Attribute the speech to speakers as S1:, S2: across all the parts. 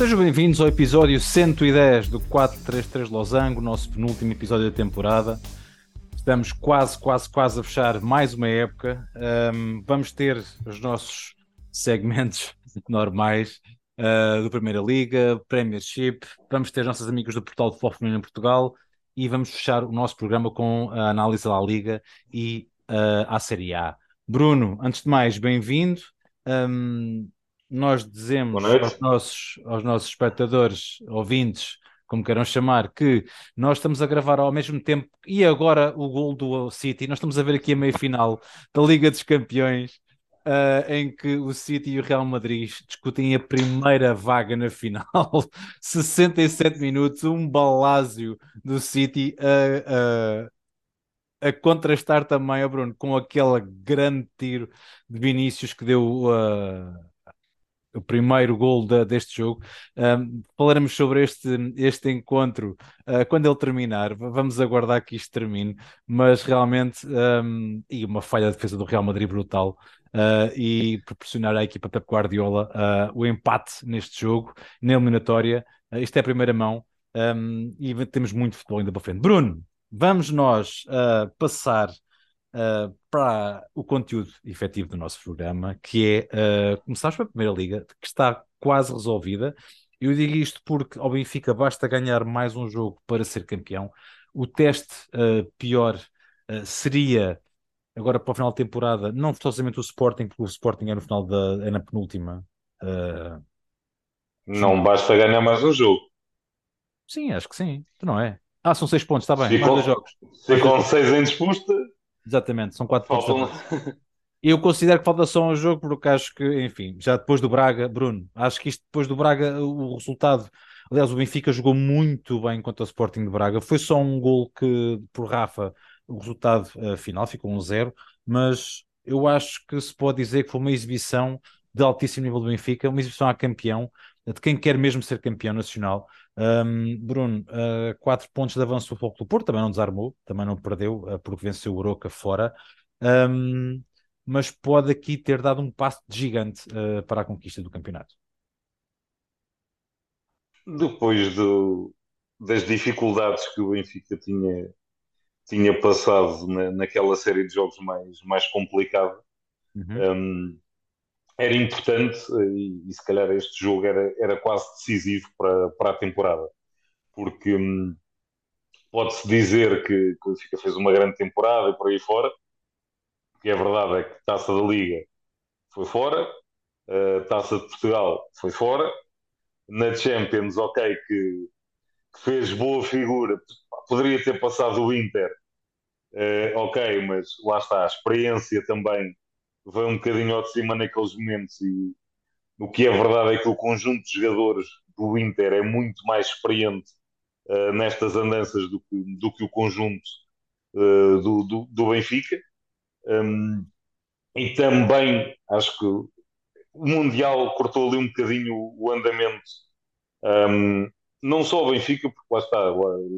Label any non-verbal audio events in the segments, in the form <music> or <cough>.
S1: Sejam bem-vindos ao episódio 110 do 433 Losango, nosso penúltimo episódio da temporada. Estamos quase, quase, quase a fechar mais uma época. Um, vamos ter os nossos segmentos <laughs> normais uh, do Primeira Liga, Premiership, vamos ter nossos amigos do Portal de Futebol em Portugal e vamos fechar o nosso programa com a análise da Liga e uh, Série A. Bruno, antes de mais, bem-vindo. Um, nós dizemos aos nossos, aos nossos espectadores, ouvintes, como queiram chamar, que nós estamos a gravar ao mesmo tempo e agora o gol do City, nós estamos a ver aqui a meia final da Liga dos Campeões uh, em que o City e o Real Madrid discutem a primeira vaga na final. <laughs> 67 minutos, um balásio do City a, a, a contrastar também, Bruno, com aquele grande tiro de Vinícius que deu. Uh, o primeiro gol da, deste jogo. Um, falaremos sobre este, este encontro uh, quando ele terminar. Vamos aguardar que isto termine, mas realmente, um, e uma falha de defesa do Real Madrid brutal. Uh, e proporcionar à equipa Pep Guardiola uh, o empate neste jogo, na eliminatória. isto é a primeira mão um, e temos muito futebol ainda para frente. Bruno, vamos nós passar uh, para o conteúdo efetivo do nosso programa, que é uh, começarmos pela Primeira Liga, que está quase resolvida. Eu digo isto porque ao Benfica basta ganhar mais um jogo para ser campeão. O teste uh, pior uh, seria agora para o final da temporada, não forçosamente o Sporting, porque o Sporting é no final da é na penúltima. Uh...
S2: Não basta ganhar mais um jogo.
S1: Sim, acho que sim. Não é? Ah, são seis pontos, está bem. Se com, jogos.
S2: Se com seis em disputa,
S1: Exatamente, são quatro pontos. Eu considero que falta só um jogo, porque acho que, enfim, já depois do Braga, Bruno, acho que isto depois do Braga, o resultado. Aliás, o Benfica jogou muito bem contra o Sporting de Braga. Foi só um gol que, por Rafa, o resultado uh, final ficou um zero, mas eu acho que se pode dizer que foi uma exibição de altíssimo nível do Benfica, uma exibição a campeão, de quem quer mesmo ser campeão nacional. Um, Bruno, uh, quatro pontos de avanço do Foco do Porto, também não desarmou, também não perdeu, uh, porque venceu o Oroca fora, um, mas pode aqui ter dado um passo gigante uh, para a conquista do campeonato.
S2: Depois do, das dificuldades que o Benfica tinha, tinha passado na, naquela série de jogos mais, mais complicada, uhum. um, era importante e, e, se calhar este jogo era, era quase decisivo para, para a temporada, porque hum, pode-se dizer que, que o Benfica fez uma grande temporada e por aí fora, que é verdade é que Taça da Liga foi fora, a Taça de Portugal foi fora, na Champions, ok, que, que fez boa figura, poderia ter passado o Inter, uh, ok, mas lá está, a experiência também veio um bocadinho ao de cima naqueles momentos e o que é verdade é que o conjunto de jogadores do Inter é muito mais experiente uh, nestas andanças do que, do que o conjunto uh, do, do, do, Benfica. Um, e também acho que o Mundial cortou ali um bocadinho o andamento, um, não só o Benfica, porque lá está,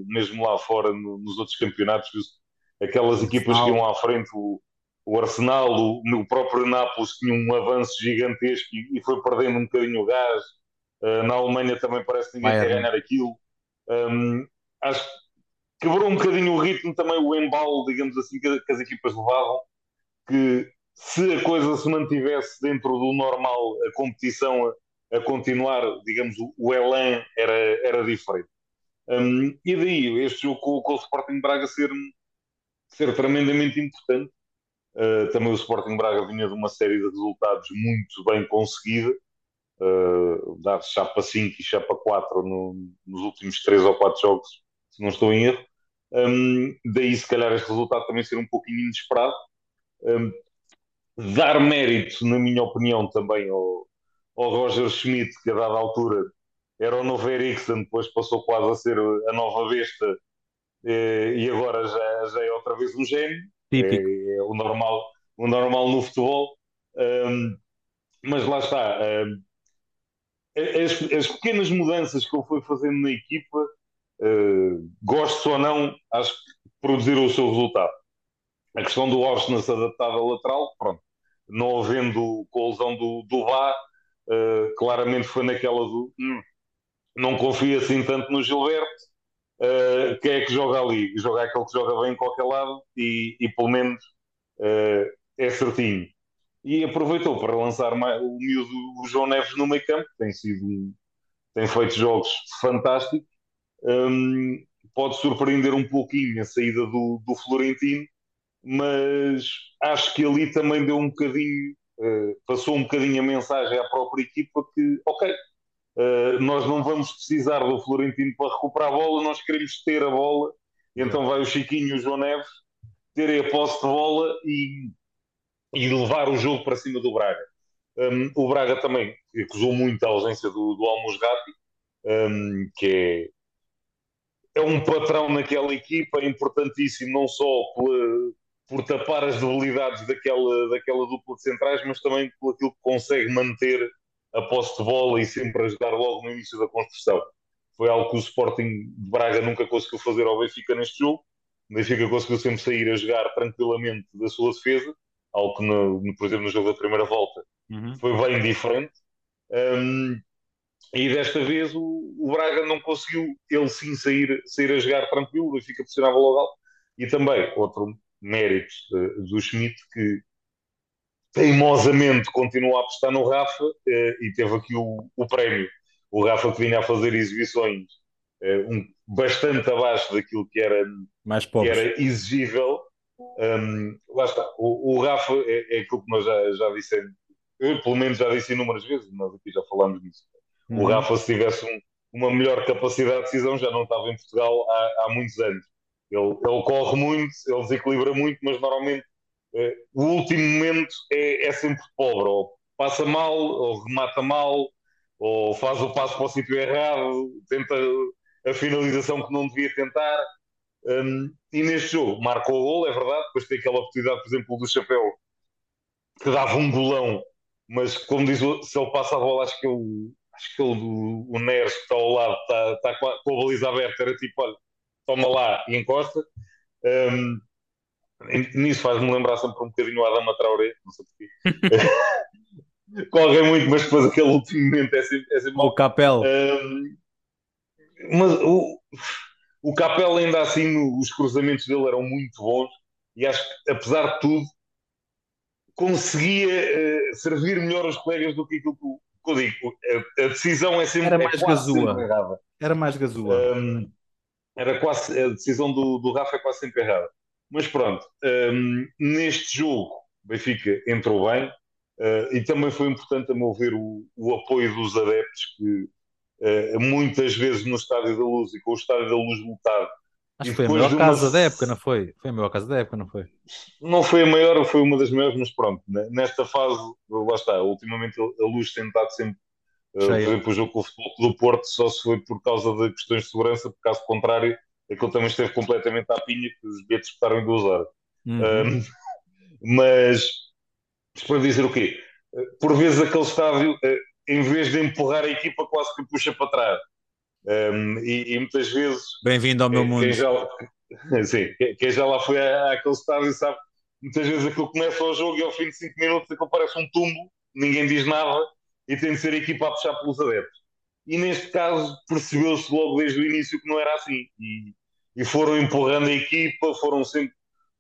S2: mesmo lá fora no, nos outros campeonatos, aquelas equipas que iam à frente, o, o Arsenal, o, o próprio Nápoles tinha um avanço gigantesco e, e foi perdendo um bocadinho o gás. Uh, na Alemanha também parece que ninguém quer ganhar aquilo. Um, acho que quebrou um bocadinho o ritmo também, o embalo, digamos assim, que, que, as equipas levavam. Que se a coisa se mantivesse dentro do normal, a competição a, a continuar, digamos, o, o elan era, era diferente. Um, e daí este jogo com, com o Sporting Braga ser, ser tremendamente importante Uh, também o Sporting Braga vinha de uma série de resultados muito bem conseguida, uh, dar chapa 5 e chapa 4 no, nos últimos 3 ou 4 jogos, se não estou em erro. Um, daí, se calhar, este resultado também ser um pouquinho inesperado. Um, dar mérito, na minha opinião, também ao, ao Roger Schmidt, que a dada altura era o novo Eriksen, depois passou quase a ser a nova besta eh, e agora já, já é outra vez um gênio. Típico. É, é, o, normal, o normal no futebol. Um, mas lá está. Um, as, as, pequenas mudanças que ele foi fazendo na equipa, uh, gosto ou não, acho que produziram o seu resultado. A questão do Austin se adaptar ao lateral, pronto. Não havendo colisão do, do Bá, uh, claramente foi naquela do. Hum, não confio assim tanto no Gilberto. Uh, quem é que joga ali? Joga aquele que joga bem em qualquer lado e, e pelo menos uh, é certinho. E aproveitou para lançar o miúdo o João Neves no meio campo, tem sido tem feito jogos fantásticos. Um, pode surpreender um pouquinho a saída do, do Florentino, mas acho que ali também deu um bocadinho, uh, passou um bocadinho a mensagem à própria equipa que, ok, uh, nós não vamos precisar do Florentino para recuperar a bola, nós queremos ter a bola, e então vai o Chiquinho e o João Neves terem a posse de bola e, e levar o jogo para cima do Braga. Um, o Braga também acusou muito a ausência do, do Almosgati, um, que é, é um patrão naquela equipa, é importantíssimo não só por, por tapar as debilidades daquela, daquela dupla de centrais, mas também por aquilo que consegue manter a posse de bola e sempre ajudar logo no início da construção. Foi algo que o Sporting de Braga nunca conseguiu fazer ao Benfica neste jogo. O Benfica conseguiu sempre sair a jogar tranquilamente da sua defesa, algo que, no, no por exemplo, no jogo da primeira volta uhum. foi bem diferente. Um, e desta vez o, o, Braga não conseguiu, ele sim, sair, sair a jogar tranquilo, o Benfica pressionava logo alto. E também, outro mérito uh, do Schmidt, que teimosamente continua a apostar no Rafa uh, e teve aqui o, o prémio. O Rafa que vinha a fazer exibições uh, um, bastante abaixo daquilo que era,
S1: Mais que
S2: era exigível. Um, lá está. O, o Rafa é, é aquilo que nós já, já dissemos. Eu, pelo menos, já disse inúmeras vezes, nós aqui já falamos disso. Uhum. O Rafa, se tivesse um, uma melhor capacidade de decisão, já não estava em Portugal há, há muitos anos. Ele, ele, corre muito, ele desequilibra muito, mas normalmente eh, o último momento é, é, sempre pobre. Ou passa mal, ou remata mal, ou faz o passo para o sítio errado, tenta a finalização que não devia tentar. Um, e neste jogo marcou o gol, é verdade. Depois tem aquela oportunidade, por exemplo, do Chapéu, que dava um golão, mas como diz, se ele passa a bola, acho que ele, acho que ele, o, o Neres que está ao lado está, está com a baliza aberta, era tipo, olha, toma lá e encosta. Um, nisso faz-me lembrar sempre um bocadinho o Adama Traoré, não sei porquê. <laughs> Corre muito, mas depois aquele último momento é sempre, é sempre
S1: O Capel.
S2: Um, mas o, o Capel ainda assim, os cruzamentos dele eram muito bons e acho que apesar de tudo conseguia uh, servir melhor os colegas do que aquilo que, que eu digo. A, a, decisão é sempre
S1: era é mais é gazua. Era mais gazua. Um,
S2: era quase, a decisão do, do Rafa é quase sempre errada. Mas pronto, um, neste jogo, o Benfica entrou bem uh, e também foi importante, a meu ver, o, o apoio dos adeptos que uh, muitas vezes no Estádio da Luz e com o Estádio da Luz lutado.
S1: Acho que foi a maior uma... casa da época, não foi? Foi a maior casa da época, não foi?
S2: Não foi a maior, foi uma das maiores, mas pronto, nesta fase, lá está, ultimamente a Luz tem estado sempre Uh, por exemplo, o jogo com o Futebol do Porto só se foi por causa de questões de segurança, por caso contrário, aquilo também esteve completamente à pinha, que os bilhetes escutaram em duas horas. Uhum. Um, <laughs> mas, para dizer o quê? Por vezes aquele estádio, uh, em vez de empurrar a equipa, quase que puxa para trás. Um, e, e, muitas vezes.
S1: Bem-vindo ao meu mundo. <laughs>
S2: Quem já, sim, quem já lá foi àquele estádio sabe, muitas vezes aquilo começa o jogo e ao fim de 5 minutos aquilo parece um tumbo, ninguém diz nada e tem de ser a equipa a puxar pelos adeptos. E neste caso percebeu-se logo desde o início que não era assim. E, e foram empurrando a equipa, foram sempre.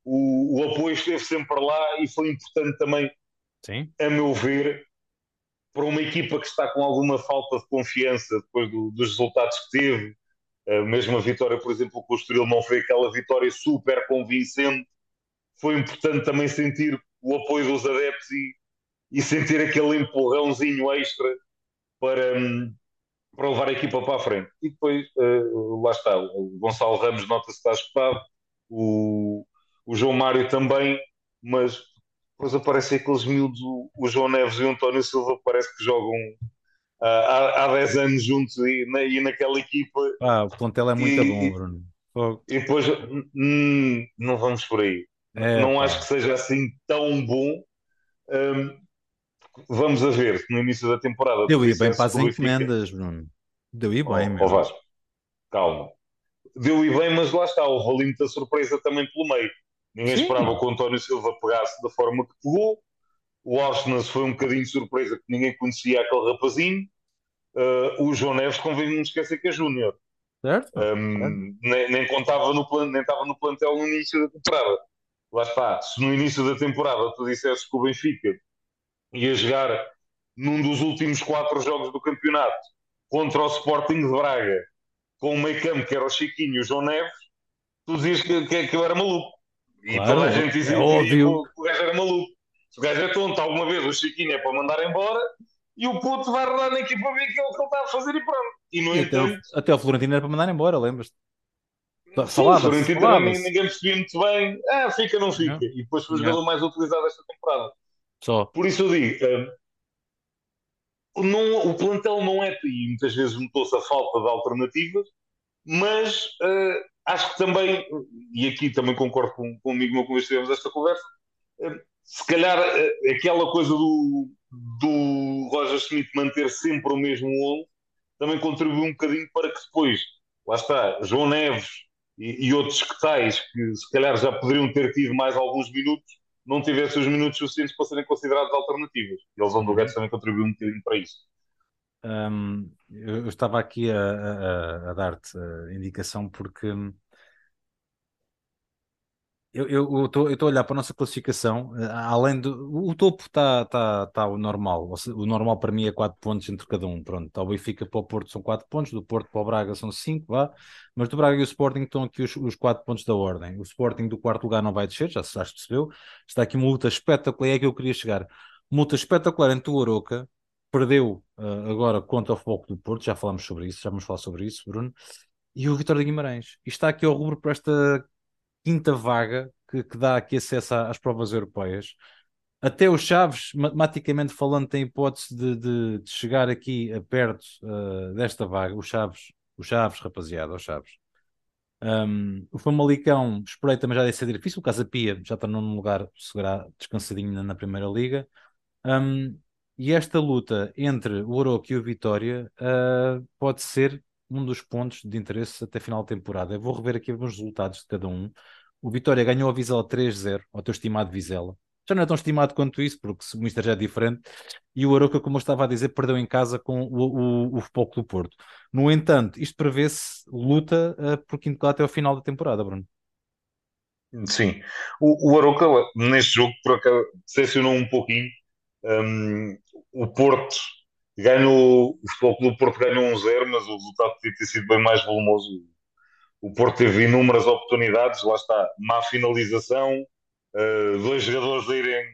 S2: O, o, apoio esteve sempre lá e foi importante também,
S1: Sim.
S2: a meu ver, para uma equipa que está com alguma falta de confiança depois do, dos resultados que teve. A mesma vitória, por exemplo, com o Estoril não foi aquela vitória super convincente. Foi importante também sentir o apoio dos adeptos e, e sentir aquele empurrãozinho extra para, hum, para levar a equipa para a frente. E depois, uh, lá está, o Gonçalo Ramos nota-se que está escutado, o, o João Mário também, mas depois aparecem aqueles miúdos, o, João Neves e o António Silva, parece que jogam uh, há, há 10 anos juntos e, na, e naquela equipa.
S1: Ah, o plantel é muito e, bom, Bruno.
S2: E depois, hum, não vamos por aí. É, não pá. acho que seja assim tão bom. Um, vamos a ver no início da temporada.
S1: Deu ir bem para as encomendas, Bruno. Deu ir bem,
S2: oh, oh, Vasco, calma. Deu ir bem, mas lá está, o rolinho da surpresa também pelo meio. Ninguém Sim. esperava que o António Silva pegasse da forma que pegou. O Arsenal foi um bocadinho de surpresa que ninguém conhecia aquele rapazinho. uh, o João Neves convém não esquecer que é Júnior.
S1: Certo?
S2: Um, nem, nem, contava no plan, nem estava no plantel no início da temporada. Lá está, se no início da temporada tu dissesses que o Benfica ia jogar num dos últimos quatro jogos do campeonato contra o Sporting de Braga com o meio campo que era o Chiquinho e o João Neves, tu dizias que, que, que eu era maluco. E claro, toda a gente dizia é que, o, que o gajo era maluco. Se o gajo é tonto, alguma vez o Chiquinho é para mandar embora e o puto vai rodar na equipa ver aquilo que ele está a fazer e pronto. E no
S1: e entanto... Até, até o Florentino era para mandar embora, lembras-te?
S2: O Florentino também ninguém percebia muito bem. Ah, fica, não fica. Não. E depois foi o jogador mais utilizado esta temporada.
S1: Só.
S2: Por isso eu digo, um, não, o plantel não é, e muitas vezes notou-se a falta de alternativas, mas uh, acho que também, e aqui também concordo com, comigo no que tivemos esta conversa, uh, se calhar uh, aquela coisa do, do Roger Smith manter sempre o mesmo 11 também contribuiu um bocadinho para que depois, lá está, João Neves e, e outros que tais, que se calhar já poderiam ter tido mais alguns minutos, não tivessem os minutos suficientes para serem considerados alternativas. E eles do Guedes também contribuiu um bocadinho para isso.
S1: Eu, estava aqui a, a, a dar-te a indicação porque eu estou a olhar para a nossa classificação, eh, além do. O topo está tá, tá o normal. O normal para mim é 4 pontos entre cada um. Pronto, ao Benfica para o Porto são 4 pontos, do Porto para o Braga são 5, vá. Mas do Braga e o Sporting estão aqui os, os 4 pontos da ordem. O Sporting do quarto lugar não vai descer, já já se percebeu. Está aqui uma luta espetacular, é que eu queria chegar. Uma luta espetacular entre o Aroca, perdeu uh, agora contra o Foco do Porto, já falamos sobre isso, já vamos falar sobre isso, Bruno. E o Vitória de Guimarães. E está aqui ao rubro para esta quinta vaga que, que dá aqui acesso às provas europeias. Até os Chaves, matematicamente falando, tem hipótese de, de, de chegar aqui perto uh, desta vaga. Os Chaves, os Chaves, rapaziada, os Chaves. Um, o Famalicão, esperei também já deve ser difícil. O Casa Pia já está num lugar segurado, descansadinho na, na Primeira Liga. Um, e esta luta entre o Oroque e o Vitória uh, pode ser um dos pontos de interesse até final de temporada. Eu vou rever aqui alguns resultados de cada um. O Vitória ganhou a Vizela 3-0, ao teu estimado Vizela. Já não é tão estimado quanto isso, porque o Mister já é diferente. E o Aroca, como eu estava a dizer, perdeu em casa com o, o, o Futebol do Porto. No entanto, isto prevê-se luta uh, por quinto até ao final da temporada, Bruno.
S2: Sim. O, o Aroca, neste jogo, por acaso, decepcionou um pouquinho. Um, o Porto ganhou, o Futebol do Porto ganhou um zero, mas o resultado podia ter sido bem mais volumoso. O Porto teve inúmeras oportunidades, lá está, má finalização, uh, dois jogadores a irem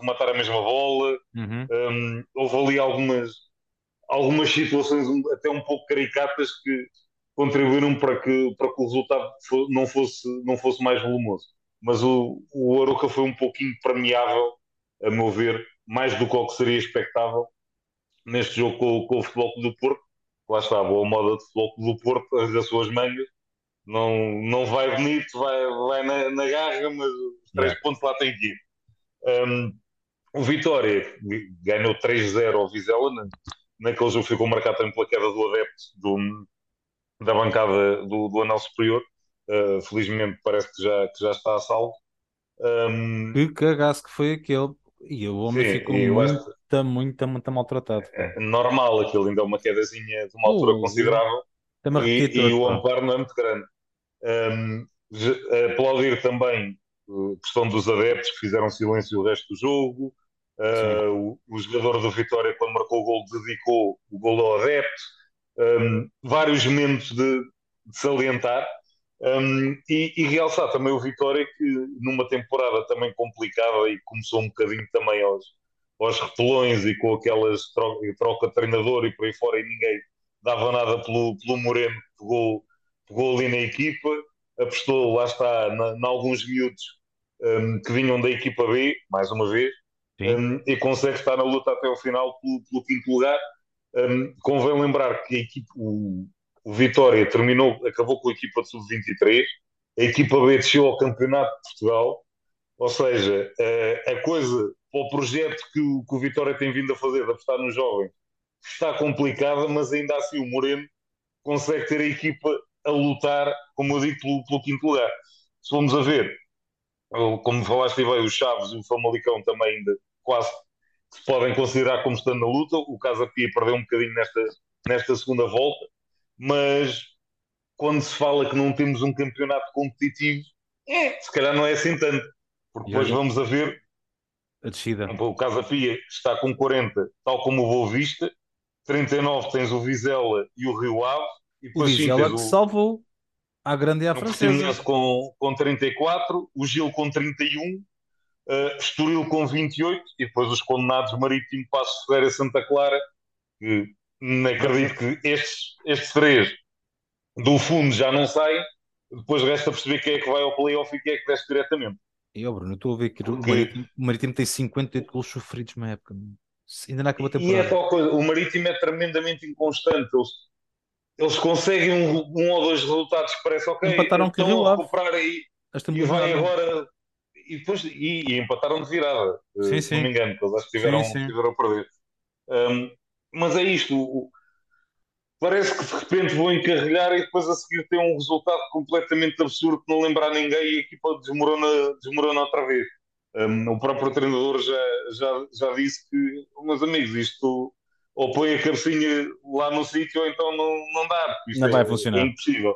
S2: rematar a mesma bola, uhum. um, houve ali algumas, algumas situações até um pouco caricatas que contribuíram para que, para que o resultado não fosse, não fosse mais volumoso. Mas o, o Aroca foi um pouquinho premiável, a meu ver, mais do que o que seria expectável, neste jogo com, com o Futebol Clube do Porto. Lá está, a boa moda do Futebol Clube do Porto, das suas mangas. Não, não vai bonito, vai, vai na, na garra, mas os três é. pontos lá tem que ir. Um, o Vitória ganhou 3-0 ao Vizela, naquele jogo ficou marcado também pela queda do adepto do, da bancada do, do anel superior. Uh, felizmente parece que já, que já está a salvo.
S1: Um, que cagaço que foi aquele. E o homem sim, ficou muito, muito, muito, muito maltratado.
S2: É normal, aquilo ainda é uma quedazinha de uma altura uh, considerável. E, e, o amparo não é muito grande. Um, aplaudir também a questão dos adeptos que fizeram silêncio o resto do jogo. Uh, o, o, jogador do Vitória, quando marcou o gol, dedicou o gol ao adepto. Um, vários momentos de, de salientar. Um, e, e, realçar também o Vitória que numa temporada também complicada e começou um bocadinho também aos, aos repelões e com aquelas troca, troca de treinador e por aí fora e ninguém dava nada pelo, pelo Moreno que pegou, pegou ali na equipa, apostou, lá está, em alguns miúdos um, que vinham da equipa B, mais uma vez, um, e consegue estar na luta até ao final pelo, pelo quinto lugar. Um, convém lembrar que a equipa, o, o Vitória terminou, acabou com a equipa de sub-23, a equipa B desceu ao Campeonato de Portugal, ou seja, a, a coisa para o projeto que o, que o Vitória tem vindo a fazer, de apostar nos jovens, está complicada, mas ainda assim o Moreno consegue ter a equipa a lutar, como eu digo, pelo, pelo quinto lugar. Se formos a ver, como falaste bem, os Chaves e o Famalicão também ainda quase se podem considerar como estando na luta. O Casa Pia perdeu um bocadinho nesta, nesta segunda volta, mas quando se fala que não temos um campeonato competitivo, é, se calhar não é assim tanto, porque depois vamos a ver
S1: a descida.
S2: O Casa Pia está com 40, tal como o Boa Vista, 39 tens o Vizela e o Rio Ave, e
S1: depois o Vizela que o... salvou à grande e à francesa.
S2: Com, com 34, o Gil com 31, uh, Estoril com 28 e depois os condenados Marítimo, Passo Ferreira Santa Clara, que nem acredito que estes, estes três do fundo já não saem, depois resta perceber quem é que vai ao playoff e quem é que desce diretamente.
S1: E eu, Bruno, estou a ver que o, Marítimo, o Marítimo tem 58 gols sofridos na época. Ainda não acabou a temporada.
S2: E é tal coisa, o Marítimo é tremendamente inconstante. Eles, eles conseguem um, um, ou dois resultados que parece ok.
S1: Empataram que Rio Ave.
S2: E, e vai agora. E depois e, e, empataram de virada. Eh, sim, se sim. não me engano, eles acho que tiveram, sim, sim. tiveram a perder. Um, mas é isto. O, parece que de repente vão encarrilhar e depois a seguir tem um resultado completamente absurdo que não lembra a ninguém e a equipa desmorona, desmorona outra vez. Um, o próprio treinador já, já, já disse que, meus amigos, isto ou põe a cabecinha lá no sítio ou então não, não dá. Isto
S1: não
S2: é,
S1: vai funcionar.
S2: É impossível.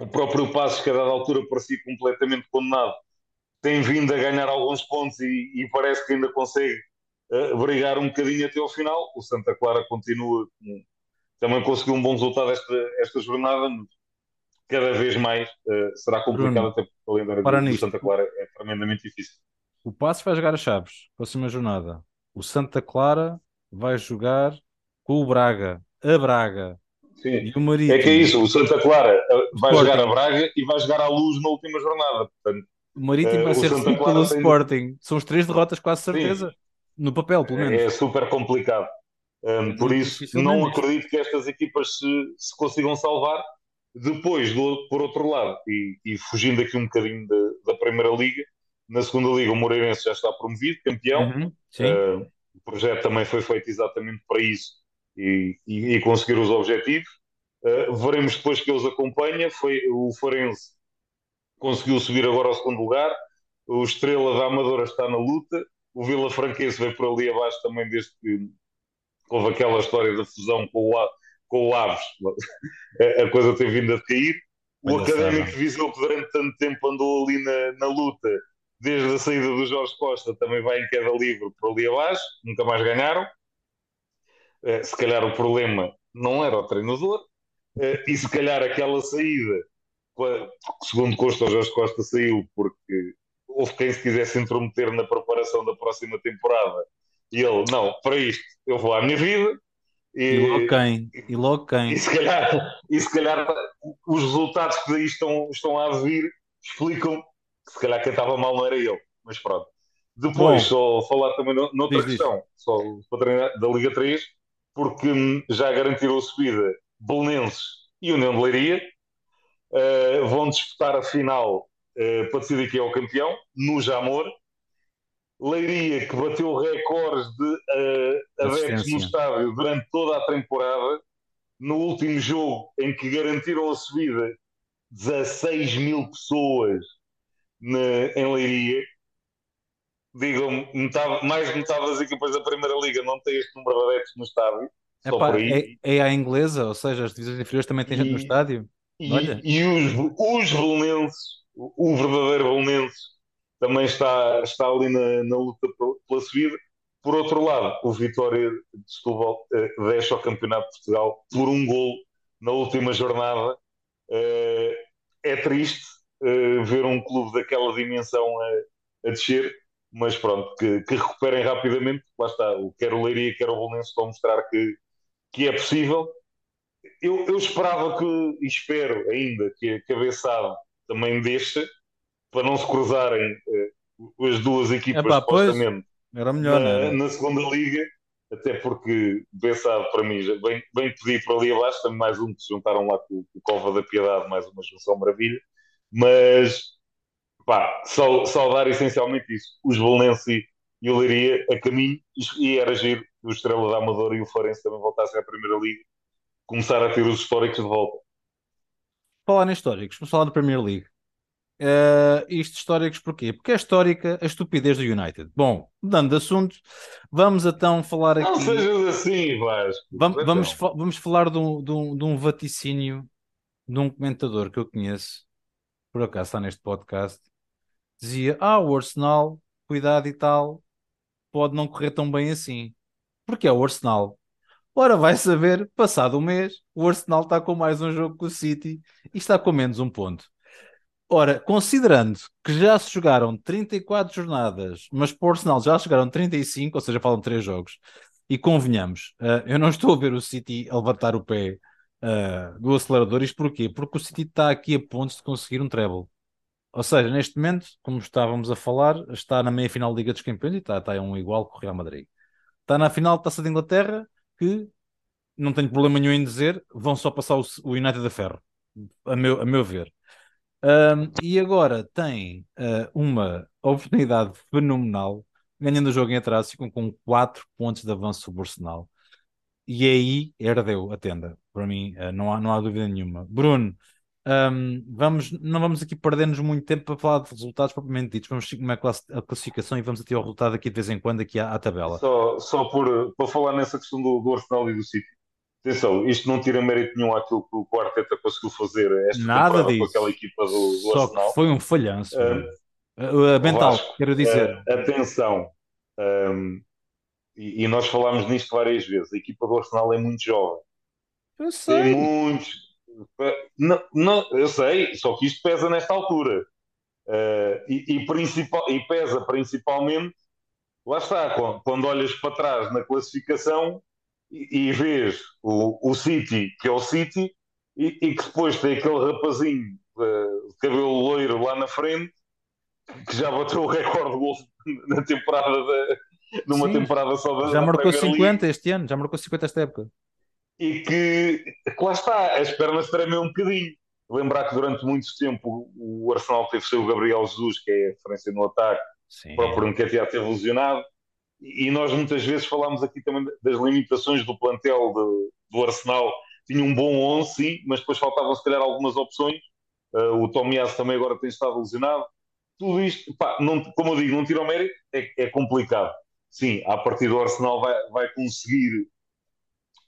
S2: O próprio Passos, que a dada altura parecia completamente condenado, tem vindo a ganhar alguns pontos e, e parece que ainda consegue uh, brigar um bocadinho até ao final. O Santa Clara continua, também conseguiu um bom resultado esta, esta jornada, mas cada vez mais uh, será complicado, Bruno, até porque o calendário do Santa Clara é tremendamente difícil.
S1: O Passo vai jogar a Chaves, próxima jornada. O Santa Clara vai jogar com o Braga, a Braga.
S2: Sim. E o Marítimo. É que é isso, o Santa Clara eh, vai Sporting. jogar a Braga e vai jogar à luz na última jornada. Portanto,
S1: o Marítimo uh, vai ser recebido pelo tem... Sporting. São as três derrotas, quase certeza. Sim. No papel, pelo menos.
S2: É super complicado. Um, por isso, não acredito que estas equipas se, se consigam salvar. Depois, do, por outro lado, e, e, fugindo aqui um bocadinho da, da, Primeira Liga, na Segunda Liga o Moreirense já está promovido, campeão. Uhum, uh, o projeto também foi feito exatamente para isso e, e, e conseguir os objetivos. Uh, veremos depois que eles acompanham. Foi, o Forense conseguiu subir agora ao segundo lugar. O Estrela da Amadora está na luta. O Vila Franquense veio por ali abaixo também desde que houve aquela história da fusão com o, com o Aves, a coisa tem vindo a cair. O Académico de Viseu, que durante tanto tempo andou ali na, na luta, desde a saída do Jorge Costa, também vai em queda livre por ali abaixo, nunca mais ganharam. Eh, se calhar o problema não era o treinador, eh, e se calhar aquela saída, segundo Costa, o Jorge Costa saiu porque houve quem se quisesse intrometer na preparação da próxima temporada e ele, não, para isto eu vou à minha vida.
S1: E, e logo quem? E logo quem?
S2: E se calhar, e se calhar os resultados que daí estão, estão a vir explicam que se calhar quem estava mal não era ele. Mas pronto. Depois, Bom, só falar também noutra diz, questão, diz. só para treinar da Liga 3, porque já garantiram a subida Belenenses e União de Leiria. Uh, vão disputar a final uh, para decidir quem é o campeão, no Jamor. Leiria, que bateu recordes de uh, adeptos no estádio durante toda a temporada, no último jogo em que garantiram a subida 16 mil pessoas na, em Leiria. Digam-me, mais de metade das equipas da Primeira Liga não tem este número de adeptos no estádio.
S1: Epá, é, é a inglesa, ou seja, as divisões inferiores também têm gente no estádio.
S2: E, e os, os belenenses, o verdadeiro belenenses, também está, está ali na, na luta pela subida. Por outro lado, o Vitória de Setúbal eh, deixa o Campeonato de Portugal por um gol na última jornada. Eh, é triste eh, ver um clube daquela dimensão a, a descer, mas pronto, que, que, recuperem rapidamente. Lá está, o quer o Leiria, quer o Bolonense estão a mostrar que, que é possível. Eu, eu esperava que, e espero ainda, que a cabeçada também deixe, para não se cruzarem uh, as duas equipas, Epá, supostamente,
S1: era melhor,
S2: na,
S1: é?
S2: na, segunda liga, até porque Bessado para mim bem, bem pedir para ali abaixo, também mais um que se juntaram lá com, com o Cova da Piedade, mais uma junção maravilha, mas pá, só, saudar essencialmente isso, os Belenense e o Leiria a caminho, e era giro o Estrela da Amadora e o Florense também voltassem à Primeira Liga, começar a ter os históricos de volta.
S1: Falar em históricos, vamos falar da Premier League. Uh, isto históricos porquê? Porque é histórica a estupidez do United. Bom, mudando de assunto, vamos então falar aqui.
S2: Não sejas assim, Vasco.
S1: Vamos, então. vamos, vamos falar de um, de, um, de um vaticínio de um comentador que eu conheço, por acaso está neste podcast. Dizia: Ah, o Arsenal, cuidado e tal, pode não correr tão bem assim. Porque é o Arsenal. Ora, vai saber, passado um mês, o Arsenal está com mais um jogo com o City e está com menos um ponto. Ora, considerando que já se jogaram 34 jornadas, mas por Arsenal já chegaram 35, ou seja, falam 3 jogos, e convenhamos, uh, eu não estou a ver o City a levantar o pé uh, do acelerador. Isto porquê? Porque o City está aqui a pontos de conseguir um treble. Ou seja, neste momento, como estávamos a falar, está na meia final da Liga dos Campeões e está, está um igual com o Real Madrid. Está na final da Taça de Inglaterra, que não tenho problema nenhum em dizer, vão só passar o, o United a ferro, a meu, a meu ver. Um, e agora tem uh, uma oportunidade fenomenal, ganhando o jogo em atraso, ficam com 4 pontos de avanço sobre o Arsenal. E aí herdeu a tenda, para mim, uh, não, há, não há dúvida nenhuma. Bruno, um, vamos, não vamos aqui perder-nos muito tempo para falar de resultados propriamente ditos. Vamos seguir como é a classificação e vamos até ao resultado aqui de vez em quando, aqui à, à tabela.
S2: Só, só por, para falar nessa questão do, do Arsenal e do City. Atenção, isto não tira mérito nenhum àquilo que o Arteta conseguiu fazer esta
S1: Nada disso.
S2: com aquela equipa do, do
S1: Só
S2: Arsenal.
S1: Que foi um falhanço. Uh, uh, mental, Vasco, quero dizer.
S2: Uh, atenção, um, e, e, nós falámos nisto várias vezes, a equipa do Arsenal é muito jovem.
S1: Eu sei.
S2: Tem muitos. Não, não, eu sei, só que isto pesa nesta altura. e, e, principal, e pesa principalmente, lá está, quando, quando olhas para trás na classificação e, e vês o, o City, que é o City, e, e que depois tem aquele rapazinho uh, de cabelo loiro lá na frente, que já bateu o recorde de gols <laughs> na temporada da, numa Sim, temporada só da
S1: Já marcou 50 este ano, já marcou 50 esta época.
S2: E que, que lá está, as pernas tremem um bocadinho. Lembrar que durante muito tempo o Arsenal teve o Gabriel Jesus, que é a referência no ataque, Sim. o próprio Nketiah teve lesionado, e nós muitas vezes falámos aqui também das limitações do plantel de, do Arsenal. Tinha um bom 11, sim, mas depois faltavam se calhar algumas opções. Uh, o Tomiasso também agora tem estado lesionado. Tudo isto, pá, não, como eu digo, não tira o mérito, é, é complicado. Sim, a partir do Arsenal vai, vai conseguir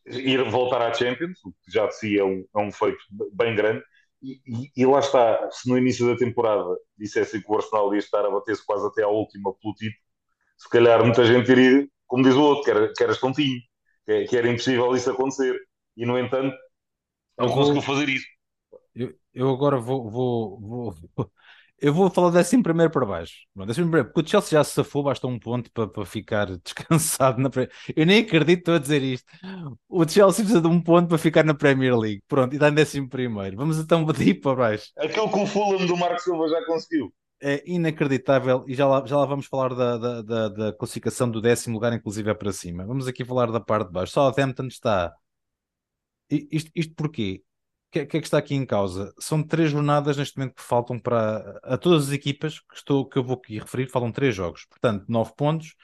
S2: ir voltar à Champions, o que já de si é um, é um feito bem grande. E, e, e, lá está, se no início da temporada dissessem que o Arsenal ia estar a bater-se quase até à última pelo título, se calhar muita gente iria, como diz o outro, que, era, que eras tontinho, que, que era impossível isso acontecer. E, no entanto, não vou, conseguiu fazer isso.
S1: Eu, eu agora vou, vou, vou, eu vou falar décimo primeiro para baixo. décimo primeiro, porque o Chelsea já se safou, basta um ponto para, para ficar <laughs> descansado na Eu nem acredito estou a dizer isto. O Chelsea precisa de um ponto para ficar na Premier League. Pronto, e está em décimo primeiro. Vamos então <laughs> bater para baixo.
S2: Aquele que o Fulham do Marco Silva já conseguiu
S1: é inacreditável e já lá, já lá vamos falar da, da, da, da, classificação do décimo lugar, inclusive é para cima. Vamos aqui falar da parte de baixo. Southampton está. Isto, isto porquê? O que, que, é que está aqui em causa? São três jornadas neste momento que faltam para a todas as equipas que, estou, que eu vou aqui referir, faltam três jogos, portanto, nove pontos.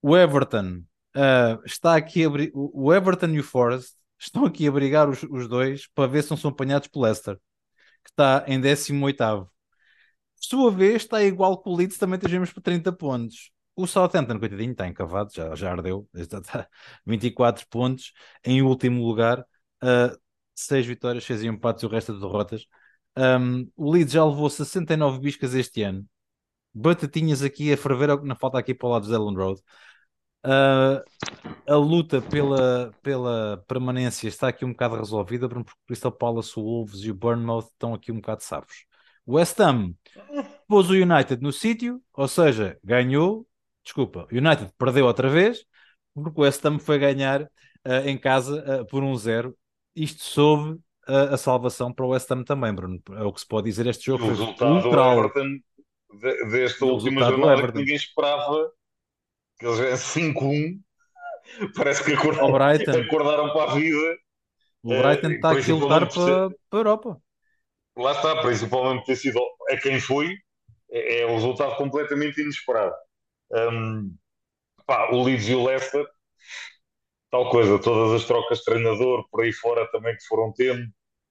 S1: O Everton uh, está aqui a o Everton e o Forest estão aqui a brigar os, os dois para ver se não são apanhados pelo Leicester, que está em 18 oitavo sua vez, está igual que o Leeds, também temos por 30 pontos. O Southampton, coitadinho, está encavado, já, já ardeu, <laughs> está, 24 pontos, em último lugar, uh, 6 vitórias, 6 empates e o resto de derrotas. Um, o Leeds já levou 69 biscas este ano. Batatinhas aqui a ferver, é na falta aqui para o lado do Ellen Road. Uh, a luta pela, pela permanência está aqui um bocado resolvida, porque o Crystal Palace, o Wolves e o Bournemouth estão aqui um bocado safos. O West Ham pôs o United no sítio, ou seja, ganhou. Desculpa, o United perdeu outra vez, porque o West Ham foi ganhar uh, em casa uh, por um zero. Isto soube uh, a salvação para o West Ham também, Bruno. É o que se pode dizer. Este jogo
S2: o foi ultral. Everton, de, desta última jornada que ninguém esperava que eles é 5-1. <laughs> Parece que acordaram, acordaram para a vida.
S1: O Brighton está aqui a lutar para, para a Europa
S2: lá está, principalmente ter sido a quem foi, é, é um resultado completamente inesperado. Um, pá, o Leeds e o Leicester, tal coisa, todas as trocas de treinador por aí fora também que foram tendo,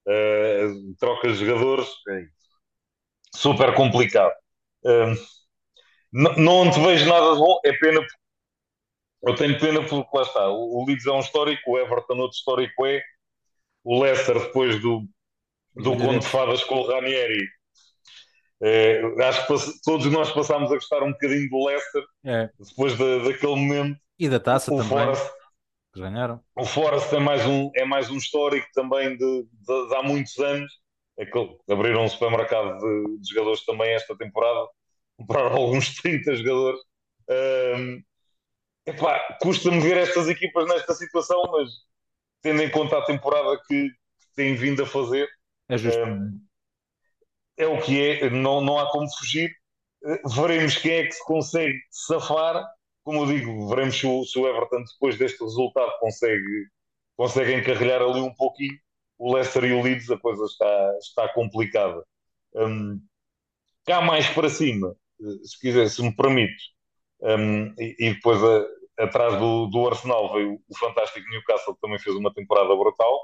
S2: uh, trocas de jogadores, é super complicado. Um, não, não te vejo nada de bom, é pena eu tenho pena porque lá está, o, Leeds é um histórico, o Everton outro histórico é, o Leicester depois do, do Conto de Fadas com o Ranieri é, acho que todos nós passámos a gostar um bocadinho do Leicester é. depois daquele momento.
S1: E da taça o também. Forest, ganharam.
S2: O Forest é mais um, é mais um histórico também de, de, de há muitos anos. É abriram um supermercado de, de jogadores também esta temporada. Compraram alguns 30 jogadores. Um, custa-me ver estas equipas nesta situação, mas tendo em conta a temporada que, que têm vindo a fazer.
S1: É justo. Um,
S2: é o que é, não, não há como fugir. Eh, veremos quem é que se consegue safar. Como eu digo, veremos se o, se o Everton, depois deste resultado, consegue, consegue encarrilhar ali um pouquinho. O Leicester e o Leeds, a coisa está, está complicada. Um, cá mais para cima, eh, se quiser, se me permite, um, e, e, depois a, atrás do, do Arsenal veio o fantástico Newcastle, que também fez uma temporada brutal.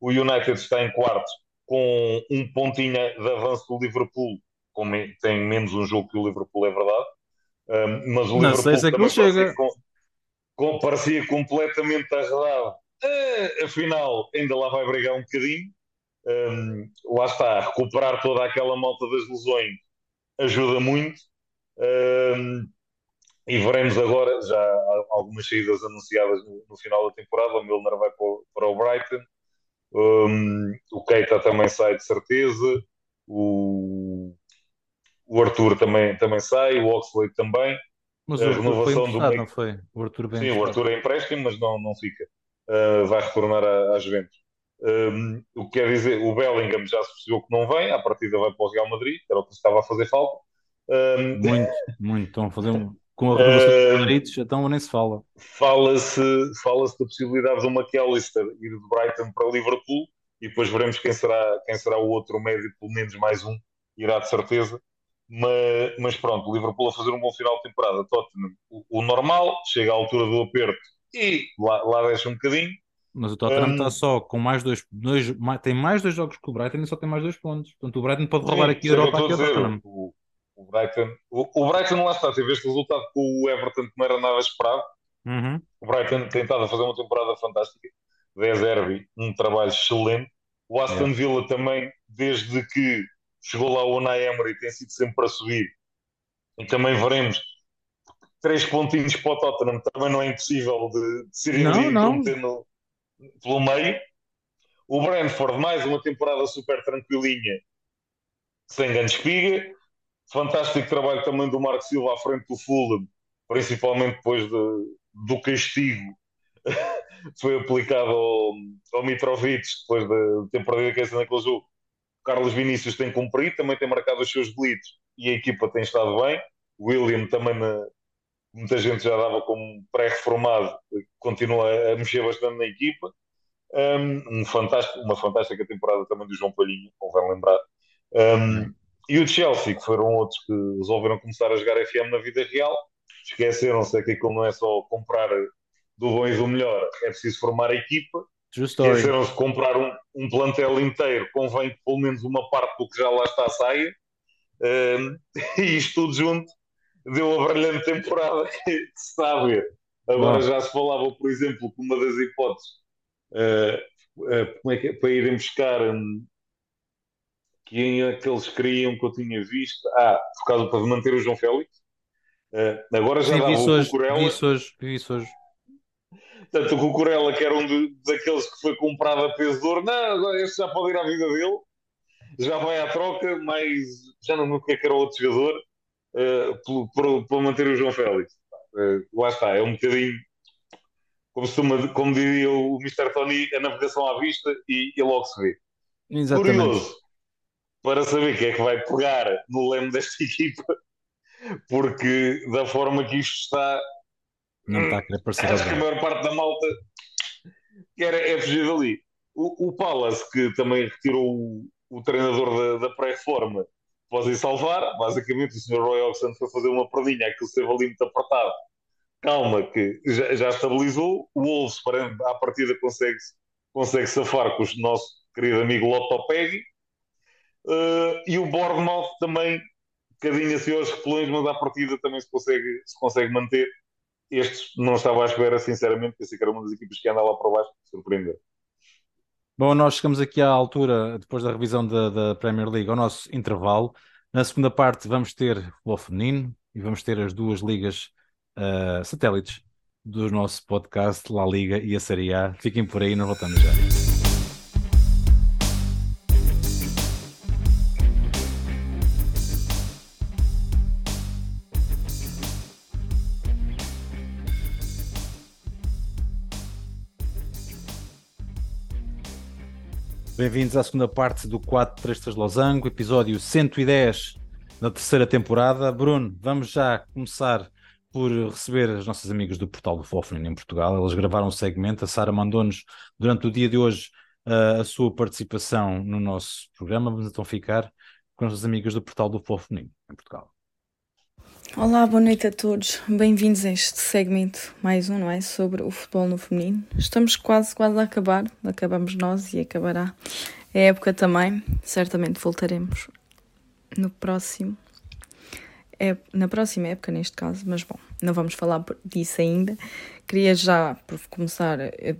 S2: O United está em quarto com um pontinho de avanço do Liverpool, como tem menos um jogo que o Liverpool, é verdade. Um, mas o
S1: não
S2: Liverpool
S1: sei se é que chega.
S2: Com, com, parecia completamente arredado. Uh, afinal, ainda lá vai brigar um bocadinho. Um, lá está, recuperar toda aquela malta das lesões ajuda muito. Um, e veremos agora, já há algumas saídas anunciadas no, no final da temporada. O Milner vai para, para o Brighton. Um, o Keita também sai de certeza. O, o Arthur também, também sai. O Oxley também.
S1: Mas a o renovação do não foi? O Arthur bem
S2: Sim, o Arthur é empréstimo, mas não, não fica. Uh, vai retornar à, à Juventus. Um, o que quer dizer, o Bellingham já se percebeu que não vem, à partida vai para o Real Madrid, era o que estava a fazer falta.
S1: Um, muito, muito. Estão a fazer um, com a renovação uh, dos direitos, então nem se fala.
S2: Fala-se fala da possibilidade do McAllister ir de Brighton para Liverpool e depois veremos quem será, quem será o outro médio, pelo menos mais um, irá de certeza. Mas, mas pronto, o Liverpool a fazer um bom final de temporada. Tottenham, o, o normal, chega à altura do aperto e lá, lá deixa um bocadinho.
S1: Mas o Tottenham um, está só com mais dois, dois mais, tem mais dois jogos que o Brighton e só tem mais dois pontos. Portanto, o Brighton pode roubar sim, aqui a Europa aqui ao Tottenham. O,
S2: o Brighton, o, o Brighton lá está, teve este resultado com o Everton que não era nada esperado.
S1: Uhum.
S2: O Brighton tem estado a fazer uma temporada fantástica. 10 Derby, um trabalho excelente. O Aston. Villa também, desde que chegou lá o Unai Emery, tem sido sempre para subir. E também veremos três pontinhos para o Tottenham. Também não é impossível de, de ser pelo meio. O Brentford, mais uma temporada super tranquilinha, sem grande espiga fantástico trabalho também do Marco Silva à frente do Fulham, principalmente depois de, do castigo <laughs> que foi aplicado ao, ao Mitrovic depois de ter perdido a cabeça naquele jogo. Carlos Vinícius tem cumprido, também tem marcado os seus delitos e a equipa tem estado bem. William também, na, muita gente já dava como pré-reformado, continua a mexer bastante na equipa. Um, um fantástico, uma fantástica temporada também do João Palhinha, convém lembrar. Um, e o Chelsea, que foram outros que resolveram começar a jogar FM na vida real, esqueceram-se que como não é só comprar do bom e do melhor, é preciso formar a equipa. Esqueceram-se de comprar um, um, plantel inteiro, convém que pelo menos uma parte do que já lá está saia. Um, <laughs> e isto tudo junto deu a brilhante temporada <laughs> que, se está a ver. Agora já se falava, por exemplo, que uma das hipóteses uh, uh, é que é, para irem buscar um, que, é que eles queriam que eu tinha visto. Ah, por causa para manter o João Félix. Uh, agora já Sim, dava o Cucurella. Vi
S1: isso hoje, vi isso hoje.
S2: Portanto, o Cucurella, que era um de, daqueles que foi comprado a peso de ouro, não, agora este já pode ir à vida dele, já vai à troca, mas já não me o que, é que era o outro jogador, uh, para manter o João Félix. Uh, lá está, é um bocadinho como, se, como diria o Mr. Tony, a navegação à vista e, e logo se vê.
S1: Exatamente.
S2: Curioso, para saber quem é que vai pegar no leme desta <laughs> equipa, porque da forma que isto está,
S1: não está a querer parecer
S2: acho que a maior parte da malta quer é fugir dali. O, o Palace, que também retirou o, o treinador da, da pré-reforma, pode salvar. Basicamente, o Sr. Roy Oxford foi fazer uma perdinha, aquilo esteve ali muito apertado. Calma, que já, já estabilizou. O Wolves, à partida, consegue, consegue safar com o nosso querido amigo Lotto Peggy Uh, e o Bournemouth também, um bocadinho assim aos repelões, mas à partida também se consegue, se consegue manter. Estes não estava à espera, sinceramente, pensei que era uma das equipas que anda lá para baixo, surpreendeu.
S1: Bom, nós chegamos aqui à altura, depois da revisão da, da Premier League, ao nosso intervalo. Na segunda parte vamos ter o feminino e vamos ter as duas ligas uh, satélites do nosso podcast, La Liga e a Série A. Fiquem por aí, nós voltamos já. Bem-vindos à segunda parte do 433 Losango, episódio 110 da terceira temporada. Bruno, vamos já começar por receber os nossos amigos do portal do Fofren em Portugal. Eles gravaram um segmento. A Sara mandou-nos durante o dia de hoje uh, a sua participação no nosso programa. Vamos então ficar com os amigos do portal do Fofren em Portugal.
S3: Olá, boa noite a todos. Bem-vindos a este segmento, mais um, não é? Sobre o futebol no feminino. Estamos quase, quase a acabar. Acabamos nós e acabará a época também. Certamente voltaremos no próximo. É, na próxima época, neste caso, mas bom, não vamos falar disso ainda. Queria já, por começar, eh,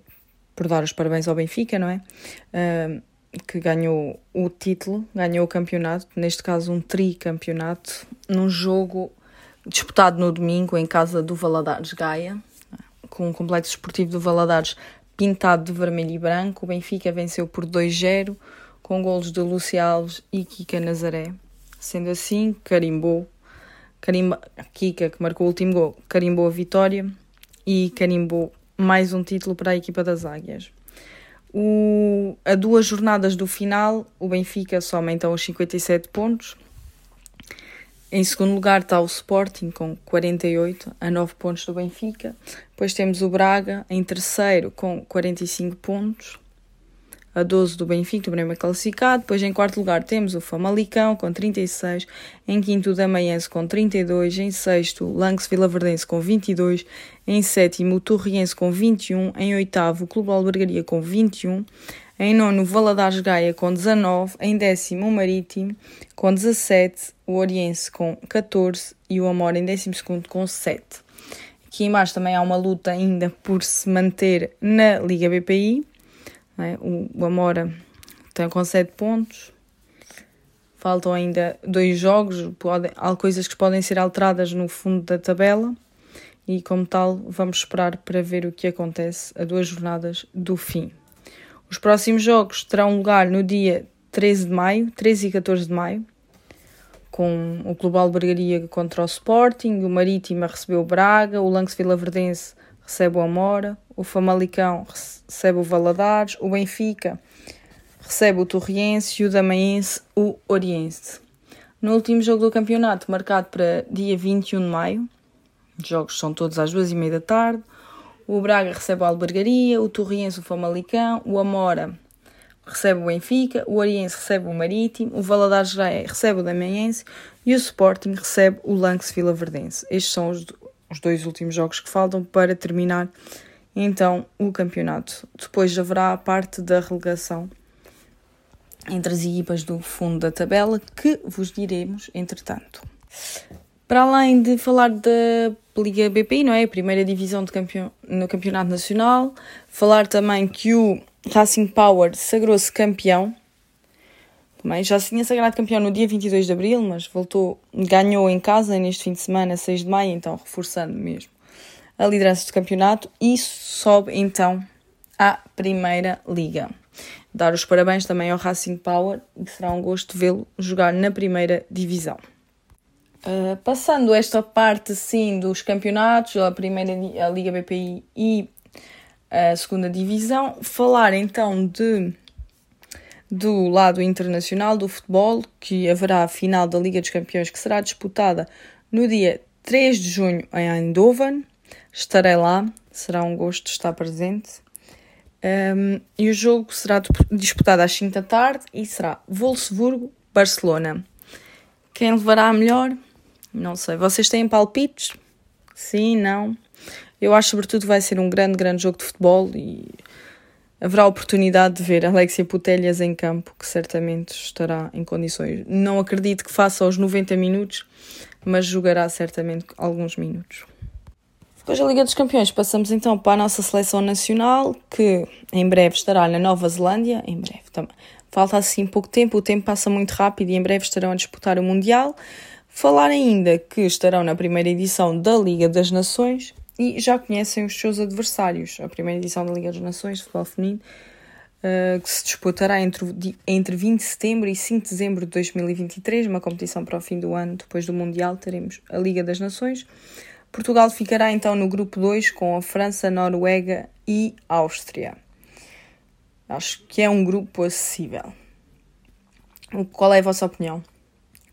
S3: por dar os parabéns ao Benfica, não é? Uh, que ganhou o título, ganhou o campeonato, neste caso um tricampeonato, num jogo disputado no domingo em casa do Valadares Gaia, com o complexo esportivo do Valadares pintado de vermelho e branco. O Benfica venceu por 2-0, com golos de Lúcia Alves e Kika Nazaré. Sendo assim, carimbou, carimba, Kika, que marcou o último gol, carimbou a vitória e carimbou mais um título para a equipa das Águias. O, a duas jornadas do final, o Benfica soma então os 57 pontos, em segundo lugar está o Sporting com 48 a 9 pontos do Benfica. Depois temos o Braga em terceiro com 45 pontos a 12 do Benfica, o primeiro classificado. Depois em quarto lugar temos o Famalicão com 36, em quinto o Damaense com 32, em sexto o Lanx Vilaverdense com 22, em sétimo o Torriense com 21, em oitavo o Clube Albergaria com 21, em nono, Valadares Gaia com 19. Em décimo, o Marítimo com 17. O Oriense com 14. E o Amor em décimo segundo com 7. Aqui embaixo também há uma luta ainda por se manter na Liga BPI. É? O Amora tem com 7 pontos. Faltam ainda dois jogos, pode, há coisas que podem ser alteradas no fundo da tabela e, como tal, vamos esperar para ver o que acontece a duas jornadas do fim. Os próximos jogos terão lugar no dia 13 de maio, 13 e 14 de maio, com o Clube Albergaria contra o Sporting, o Marítimo recebeu o Braga, o Lance Vilaverdense recebe o Amora, o Famalicão recebe o Valadares, o Benfica recebe o Torriense e o Damaense o Oriense. No último jogo do campeonato, marcado para dia 21 de maio, os jogos são todos às duas e meia da tarde, o Braga recebe o Albergaria, o Torriense o Famalicão, o Amora recebe o Benfica, o Oriense recebe o Marítimo, o Valadares Gaia recebe o Damiense e o Sporting recebe o Lance Vilaverdense. Estes são os, os dois últimos jogos que faltam para terminar então o campeonato. Depois haverá a parte da relegação entre as equipas do fundo da tabela que vos diremos entretanto. Para além de falar da Liga BPI, não é? A primeira divisão campeon no Campeonato Nacional, falar também que o Racing Power sagrou-se campeão. Também já se tinha sagrado campeão no dia 22 de abril, mas voltou, ganhou em casa neste fim de semana, 6 de maio, então reforçando mesmo a liderança do campeonato e sobe então à Primeira Liga. Dar os parabéns também ao Racing Power e será um gosto vê-lo jogar na Primeira Divisão. Uh, passando esta parte sim dos campeonatos, a primeira a Liga BPI e a segunda divisão, falar então de do lado internacional do futebol, que haverá a final da Liga dos Campeões que será disputada no dia 3 de junho em Eindhoven. Estarei lá, será um gosto estar presente. Um, e o jogo será disputado às 5 da tarde e será Wolfsburgo-Barcelona. Quem levará a melhor? Não sei. Vocês têm palpites? Sim, não? Eu acho, sobretudo, vai ser um grande, grande jogo de futebol e haverá oportunidade de ver Alexia Putelhas em campo, que certamente estará em condições. Não acredito que faça os 90 minutos, mas jogará certamente alguns minutos. Depois da Liga dos Campeões, passamos então para a nossa seleção nacional, que em breve estará na Nova Zelândia. Em breve também. Falta assim pouco tempo, o tempo passa muito rápido e em breve estarão a disputar o Mundial. Falar ainda que estarão na primeira edição da Liga das Nações e já conhecem os seus adversários. A primeira edição da Liga das Nações de futebol feminino, uh, que se disputará entre, entre 20 de setembro e 5 de dezembro de 2023, uma competição para o fim do ano, depois do Mundial, teremos a Liga das Nações. Portugal ficará então no grupo 2 com a França, Noruega e Áustria. Acho que é um grupo acessível. Qual é a vossa opinião?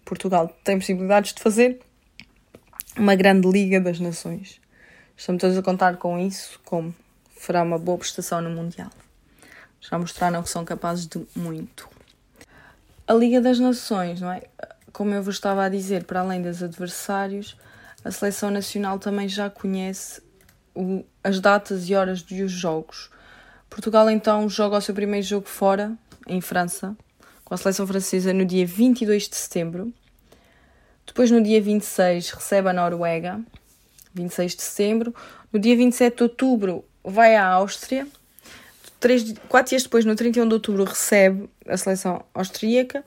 S3: Portugal tem possibilidades de fazer uma grande Liga das Nações. Estamos todos a contar com isso, como fará uma boa prestação no Mundial. Já mostraram que são capazes de muito. A Liga das Nações, não é? Como eu vos estava a dizer, para além dos adversários, a seleção nacional também já conhece o, as datas e horas dos jogos. Portugal então joga o seu primeiro jogo fora, em França, com a seleção francesa no dia 22 de setembro. Depois, no dia 26, recebe a Noruega. 26 de setembro. No dia 27 de outubro, vai à Áustria. Três, quatro dias depois, no 31 de outubro, recebe a seleção austríaca.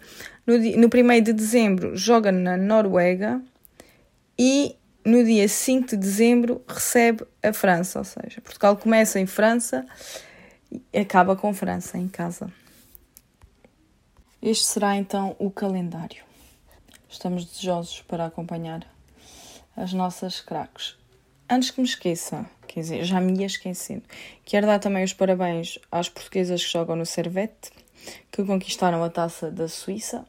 S3: No, no 1 de dezembro, joga na Noruega. E no dia 5 de dezembro, recebe a França. Ou seja, Portugal começa em França e acaba com França em casa. Este será então o calendário. Estamos desejosos para acompanhar as nossas craques. Antes que me esqueça, quer dizer, já me ia esquecendo, quero dar também os parabéns às portuguesas que jogam no Servette, que conquistaram a taça da Suíça.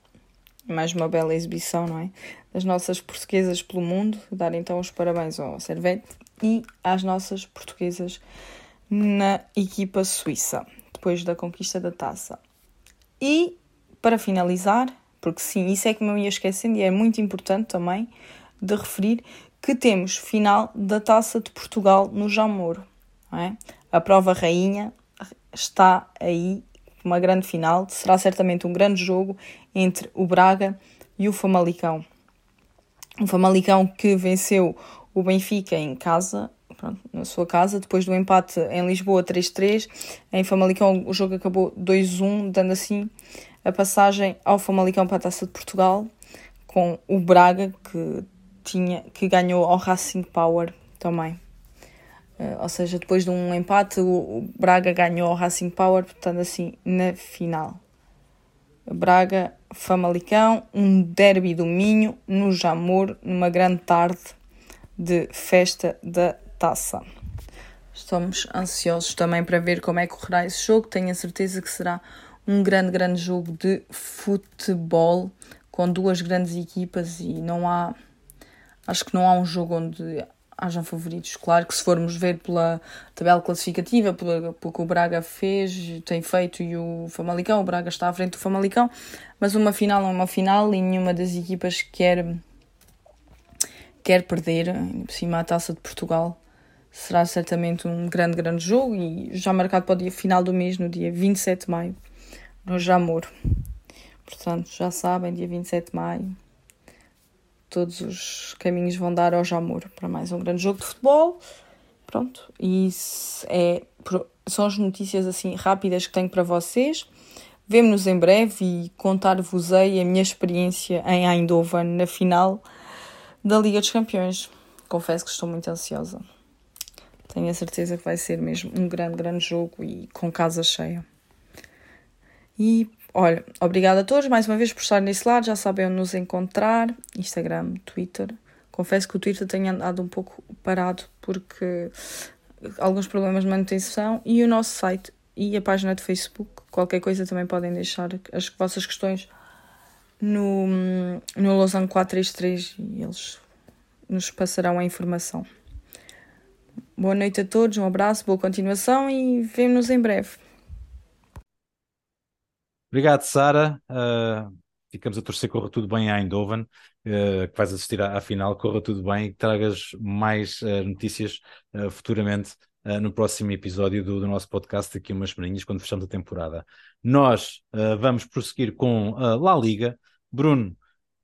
S3: Mais uma bela exibição, não é? Das nossas portuguesas pelo mundo. Dar então os parabéns ao Servette e às nossas portuguesas na equipa suíça, depois da conquista da taça. E, para finalizar, porque sim, isso é que me ia esquecendo e é muito importante também de referir, que temos final da Taça de Portugal no Jamor. É? A prova rainha está aí, uma grande final. Será certamente um grande jogo entre o Braga e o Famalicão. O Famalicão que venceu o Benfica em casa, pronto, na sua casa, depois do empate em Lisboa 3-3. Em Famalicão o jogo acabou 2-1, dando assim a passagem ao Famalicão para a Taça de Portugal, com o Braga que tinha, que ganhou ao Racing Power também. Uh, ou seja, depois de um empate, o, Braga ganhou ao Racing Power, portanto, assim, na final. Braga, Famalicão, um derby do Minho, no Jamor, numa grande tarde de festa da taça. Estamos ansiosos também para ver como é que correrá esse jogo. Tenho a certeza que será um grande, grande jogo de futebol com duas grandes equipas e não há Acho que não há um jogo onde hajam favoritos. Claro que se formos ver pela tabela classificativa, pelo, que o Braga fez, tem feito e o Famalicão, o Braga está à frente do Famalicão, mas uma final é uma final e nenhuma das equipas quer, quer perder, por cima a Taça de Portugal. Será certamente um grande, grande jogo e já marcado para o dia final do mês, no dia 27 de maio, no Jamor. Portanto, já sabem, dia 27 de maio, todos os caminhos vão dar ao Jamor para mais um grande jogo de futebol. Pronto, e isso é, são as notícias assim rápidas que tenho para vocês. Vemo-nos em breve e contar-vos-ei a minha experiência em Eindhoven na final da Liga dos Campeões. Confesso que estou muito ansiosa. Tenho a certeza que vai ser mesmo um grande, grande jogo e com casa cheia. E Olha, obrigada a todos mais uma vez por estar nesse lado. Já sabem onde nos encontrar: Instagram, Twitter. Confesso que o Twitter tem andado um pouco parado porque alguns problemas de manutenção e o nosso site e a página de Facebook. Qualquer coisa também podem deixar as vossas questões no, no Lausanne 433 e eles nos passarão a informação. Boa noite a todos, um abraço, boa continuação e vemo-nos em breve.
S1: Obrigado, Sara. Uh, ficamos a torcer que corra tudo bem a Eindhoven, uh, que vais assistir à, à, final, corra tudo bem e que tragas mais uh, notícias futuramente no próximo episódio do, do, nosso podcast, daqui a umas semaninhas, quando fechamos a temporada. Nós vamos prosseguir com a La Liga. Bruno,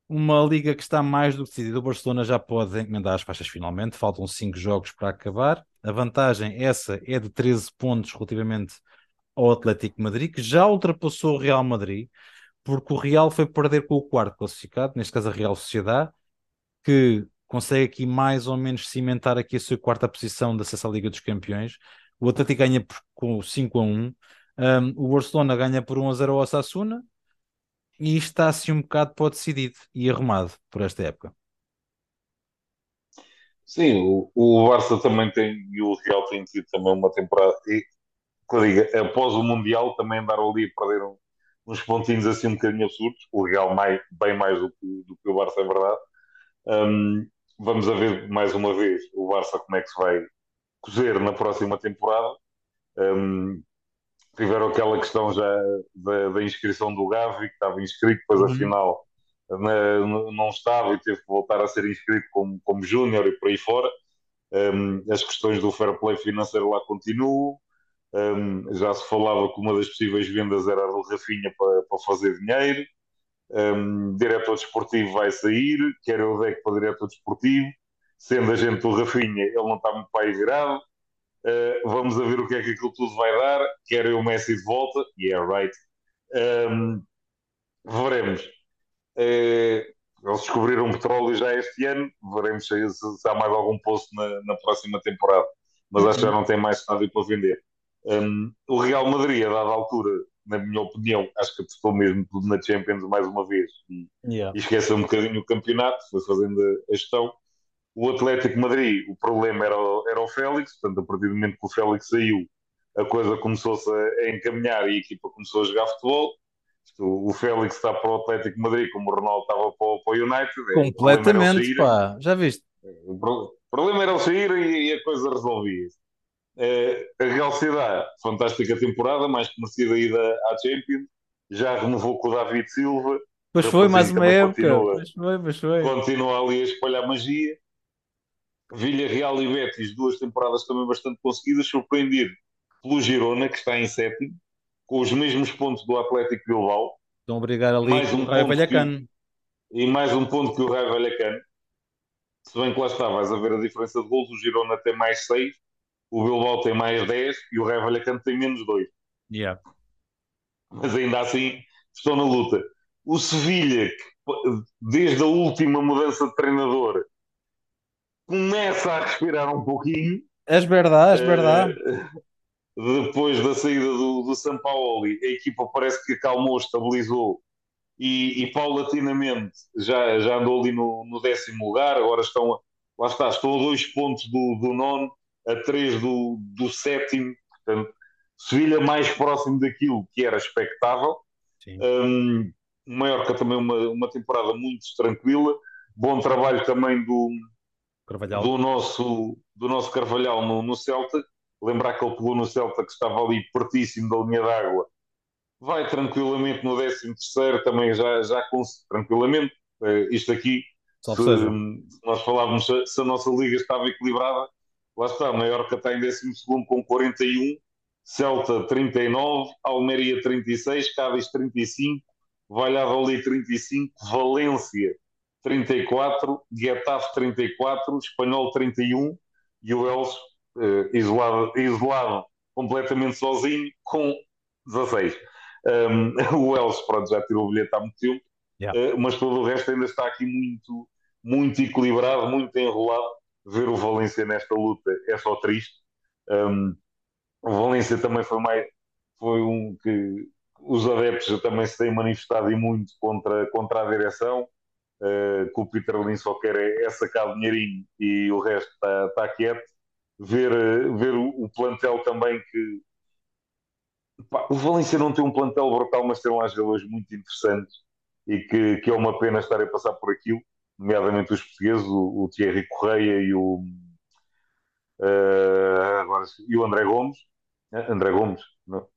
S1: uma liga que está mais do que decidida. O Barcelona já pode encomendar as faixas finalmente, faltam 5 jogos para acabar. A vantagem, essa, é de 13 pontos relativamente ao Atlético Madrid, que já ultrapassou o Real Madrid, porque o Real foi perder com o quarto classificado, neste caso a Real Sociedade, que consegue aqui mais ou menos cimentar aqui a sua quarta posição da à Liga dos Campeões. O Atlético ganha por, com 5 a 1. Um, o Barcelona ganha por 1 a 0 ao Osasuna e está assim um bocado para decidido e arrumado por esta época.
S2: Sim, o, o Barça também tem e o Real tem tido também uma temporada e, que diga, após o Mundial também andaram ali a perder um, uns pontinhos assim um bocadinho absurdos, o Real mais, bem mais do que, do que o Barça, é verdade. Um, vamos a ver mais uma vez o Barça como é que se vai cozer na próxima temporada. Um, tiveram aquela questão já da, da, inscrição do Gavi, que estava inscrito, depois uhum. afinal na, não estava e teve que voltar a ser inscrito como, como júnior e por aí fora. Um, as questões do fair play financeiro lá continuam. Um, já se falava que uma das possíveis vendas era a do Rafinha para, para fazer dinheiro. Um, diretor desportivo vai sair, quer o deck para diretor desportivo. Sendo agente do Rafinha, ele não está muito pai virado. Uh, vamos a ver o que é que aquilo tudo vai dar. Quer o Messi de volta, yeah, right. Um, veremos. Uh, eles descobriram petróleo já este ano. Veremos se, se há mais algum posto na, na próxima temporada. Mas acho que já não tem mais estádio para vender. Um, o Real Madrid, a dada altura, na minha opinião, acho que apostou mesmo tudo na Champions mais uma vez e, yeah. e esqueceu um bocadinho o campeonato, foi fazendo a gestão. O Atlético Madrid, o problema era, era o Félix, portanto, a partir do momento que o Félix saiu, a coisa começou-se a, encaminhar e a equipa começou a jogar futebol. O Félix está para o Atlético Madrid como o Ronaldo estava para, o, para o United.
S1: Completamente, pá, já viste?
S2: O problema era o sair e, a coisa resolvia-se. Uh, a Real Sociedade, fantástica temporada, mais que merecida ida à Champions, já renovou com o David Silva.
S1: Pois foi, mais uma época. Continua, pois foi, pois foi.
S2: Continua ali a espalhar magia. Vila Real e Betis, duas temporadas também bastante conseguidas, surpreendido pelo Girona, que está em sétimo, com os mesmos pontos do Atlético Bilbao.
S1: Estão a brigar ali mais um o Raio Vallecano.
S2: E mais um ponto que o Raio Vallecano. Se bem que lá está, vais a ver a diferença de gols, o Girona tem mais seis, o Bilbao tem mais 10 e o Vallecano tem menos 2.
S1: Yeah.
S2: Mas ainda assim estão na luta. O Sevilha, desde a última mudança de treinador, começa a respirar um pouquinho.
S1: É verdade, é verdade.
S2: Uh, depois da saída do, do São Paulo, a equipa parece que acalmou, estabilizou e, e paulatinamente já, já andou ali no, no décimo lugar. Agora estão, lá está, estão a dois pontos do, do nono a 3 do, do sétimo, portanto, Sevilha mais próximo daquilo que era expectável. Um, Maiorca também uma, uma temporada muito tranquila, bom trabalho também do, Carvalhal. do, nosso, do nosso Carvalhal no, no Celta. Lembrar que ele pegou no Celta que estava ali pertíssimo da linha d'água. Vai tranquilamente no 13 terceiro, também já, já tranquilamente. Uh, isto aqui, se, se, nós falávamos se a nossa liga estava equilibrada, lá está, Maiorca está em 12 com 41, Celta 39, Almeria 36, Cádiz 35, Valladolid 35, Valência 34, Getafe 34, Espanhol 31 e o Elso eh, isolado, isolado completamente sozinho com 16. Um, <laughs> o Elso, pronto, já tirou o bilhete há muito tempo, yeah. uh, mas todo o resto ainda está aqui muito, muito equilibrado, muito enrolado ver o Valência nesta luta é só triste. Um, o Valência também foi mais foi um que os adeptos também se têm manifestado e muito contra, contra a direção, uh, que o Peter Lin só quer é, é sacar dinheirinho e o resto está tá quieto. Ver, ver o, o plantel também que pá, o Valência não tem um plantel brutal, mas tem lá jogadores muito interessantes e que, que é uma pena estar a passar por aquilo nomeadamente os portugueses, o, o Thierry Correia e o, uh, agora, e o André Gomes. Eh, André Gomes? Não.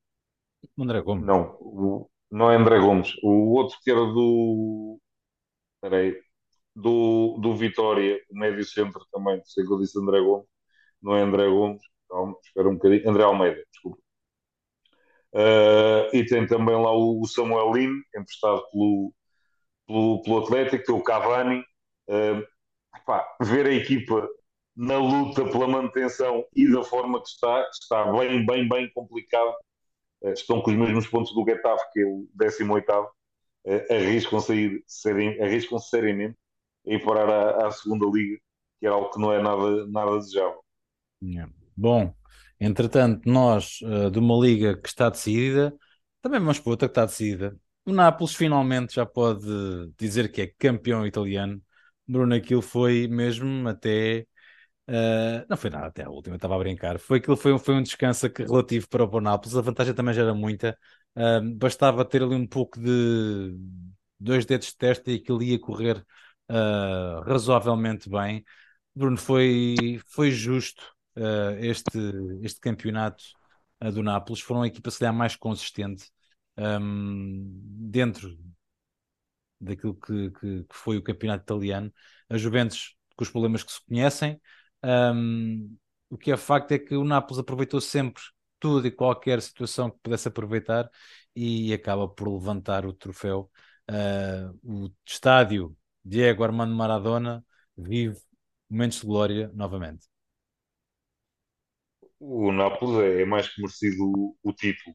S1: André Gomes.
S2: Não, o, não é André Gomes. O outro que era do. Peraí. Do, do Vitória, o médio centro também, sei que eu disse André Gomes, não é André Gomes. calma, espera um bocadinho. André Almeida, desculpa. Uh, e tem também lá o Samuel Lino, emprestado pelo, pelo, pelo Atlético, tem o Cavani. Uh, ver a equipa na luta pela manutenção e da forma que está, está bem, bem, bem complicado. Uh, estão com os mesmos pontos do Getafe, que é o 18 uh, arriscam sair arriscam seriamente ir parar à, à segunda liga, que é algo que não é nada, nada desejável.
S1: Yeah. Bom, entretanto, nós uh, de uma liga que está decidida, também para outra que está decidida. O Nápoles finalmente já pode dizer que é campeão italiano. Bruno, aquilo foi mesmo até. Uh, não foi nada até a última, estava a brincar. Foi aquilo foi, foi um descanso relativo para o Nápoles. A vantagem também já era muita. Uh, bastava ter ali um pouco de dois dedos de testa e aquilo ia correr uh, razoavelmente bem. Bruno, foi, foi justo este, este campeonato do Nápoles. Foram a equipa, se calhar, mais consistente um, dentro daquilo que, que, que, foi o campeonato italiano. A Juventus, com os problemas que se conhecem, um, o que é facto é que o Nápoles aproveitou sempre tudo e qualquer situação que pudesse aproveitar e acaba por levantar o troféu. Uh, o estádio Diego Armando Maradona vive momentos de glória novamente.
S2: O Nápoles é, é mais que merecido o, o título.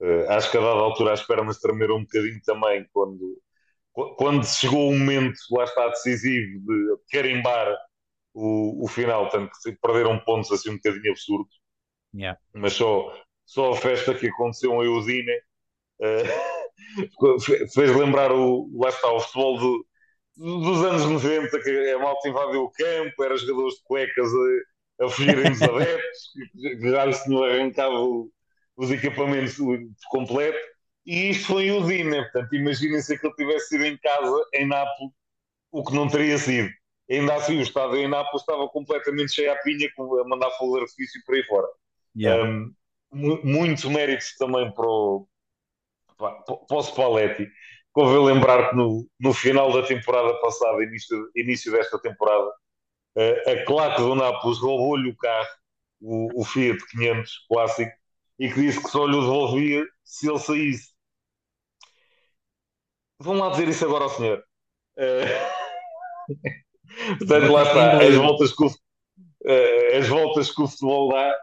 S2: Uh, acho que a dada altura as pernas tremeram um bocadinho também quando, quando chegou o momento, lá está decisivo, de carimbar o, o final, tanto que perderam pontos assim um bocadinho absurdos.
S1: Yeah.
S2: Mas só, só a festa que aconteceu em Udine uh, <laughs> fez lembrar o, lá está, o futebol do, dos anos 90, que a malta invadiu o campo, eram jogadores de cuecas a, a fugirem dos <laughs> adeptos, que já lhes tinham arrancado os equipamentos por completo. E isto foi o Dina, portanto, imaginem se ele tivesse sido em casa, em Nápoles, o que não teria sido. Ainda assim, o estádio em Nápoles estava completamente cheio a pinha, a mandar fogo de artifício por aí fora. Yeah. Um, muitos méritos também para o, para, para o Spalletti, Convém lembrar que no, no final da temporada passada, início, início desta temporada, a, a claque do Nápoles roubou-lhe o carro, o, o Fiat 500 clássico, e que disse que só lhe o devolvia se ele saísse. Vão lá dizer isso agora ao senhor. Uh... <laughs> Portanto, lá está, as voltas que o, uh, as voltas que o futebol dá.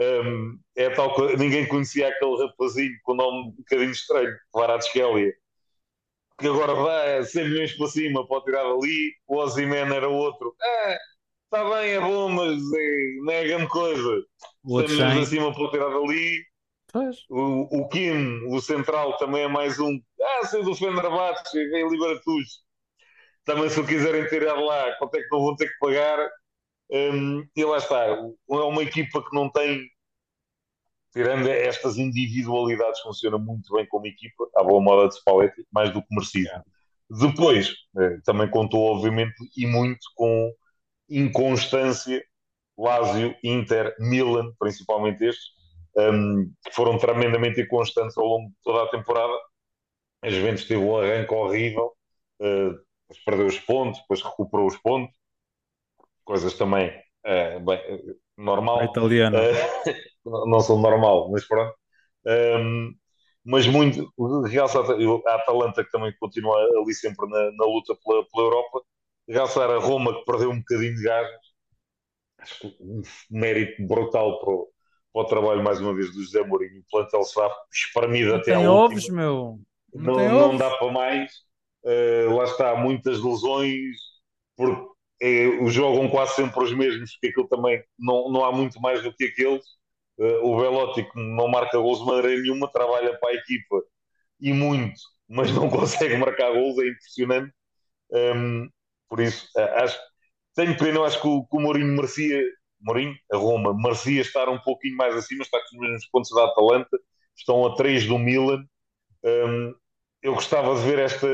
S2: Um, ehm, é tal que ninguém conhecia aquele rapazinho com o nome um bocadinho estranho, Varadskhelia que agora vai 100 milhões para cima, pode tirar ali. O Ozyman era outro. É, está bem, é bom, mas é, não é grande coisa. O 100 milhões acima pode tirar O, o Kim, o central, também é mais um. Ah, saiu do Fenerbahçe, vem Liberatus. Também, se o quiserem tirar lá, quanto é que não vão ter que pagar? Um, e lá está. É uma equipa que não tem tirando estas individualidades, funciona muito bem como equipa, à boa moda de Spalletti, mais do que merecido. Depois, eh, também contou, obviamente, e muito com inconstância, Lazio, Inter, Milan, principalmente estes, um, que foram tremendamente inconstantes ao longo de toda a temporada. A Juventus teve um arranque horrível, uh, perdeu os pontos, depois recuperou os pontos, coisas também uh, bem, uh, normal.
S1: Italiana. <laughs>
S2: não são normal, mas pronto. Um, mas muito, realçar a Atalanta, que também continua ali sempre na, na luta pela, pela Europa, realçar a Roma, que perdeu um bocadinho de gás, acho que um mérito brutal para o, para o trabalho, mais uma vez, do José Mourinho. O plantel está espremido até
S1: tem ovos, última. meu.
S2: Não, não, não dá para mais. Uh, lá está, muitas lesões, porque é, jogam quase sempre os mesmos, porque aquilo também não, não há muito mais do que aqueles. Uh, o Velotti, que não marca gols de maneira nenhuma, trabalha para a equipa e muito, mas não <laughs> consegue marcar gols, é impressionante. Um, por isso, acho tenho pena, acho que o, que o Mourinho merecia, Mourinho, a Roma, merecia estar um pouquinho mais acima, está com os mesmos pontos da Atalanta, estão a 3 do Milan. Um, eu gostava de ver esta,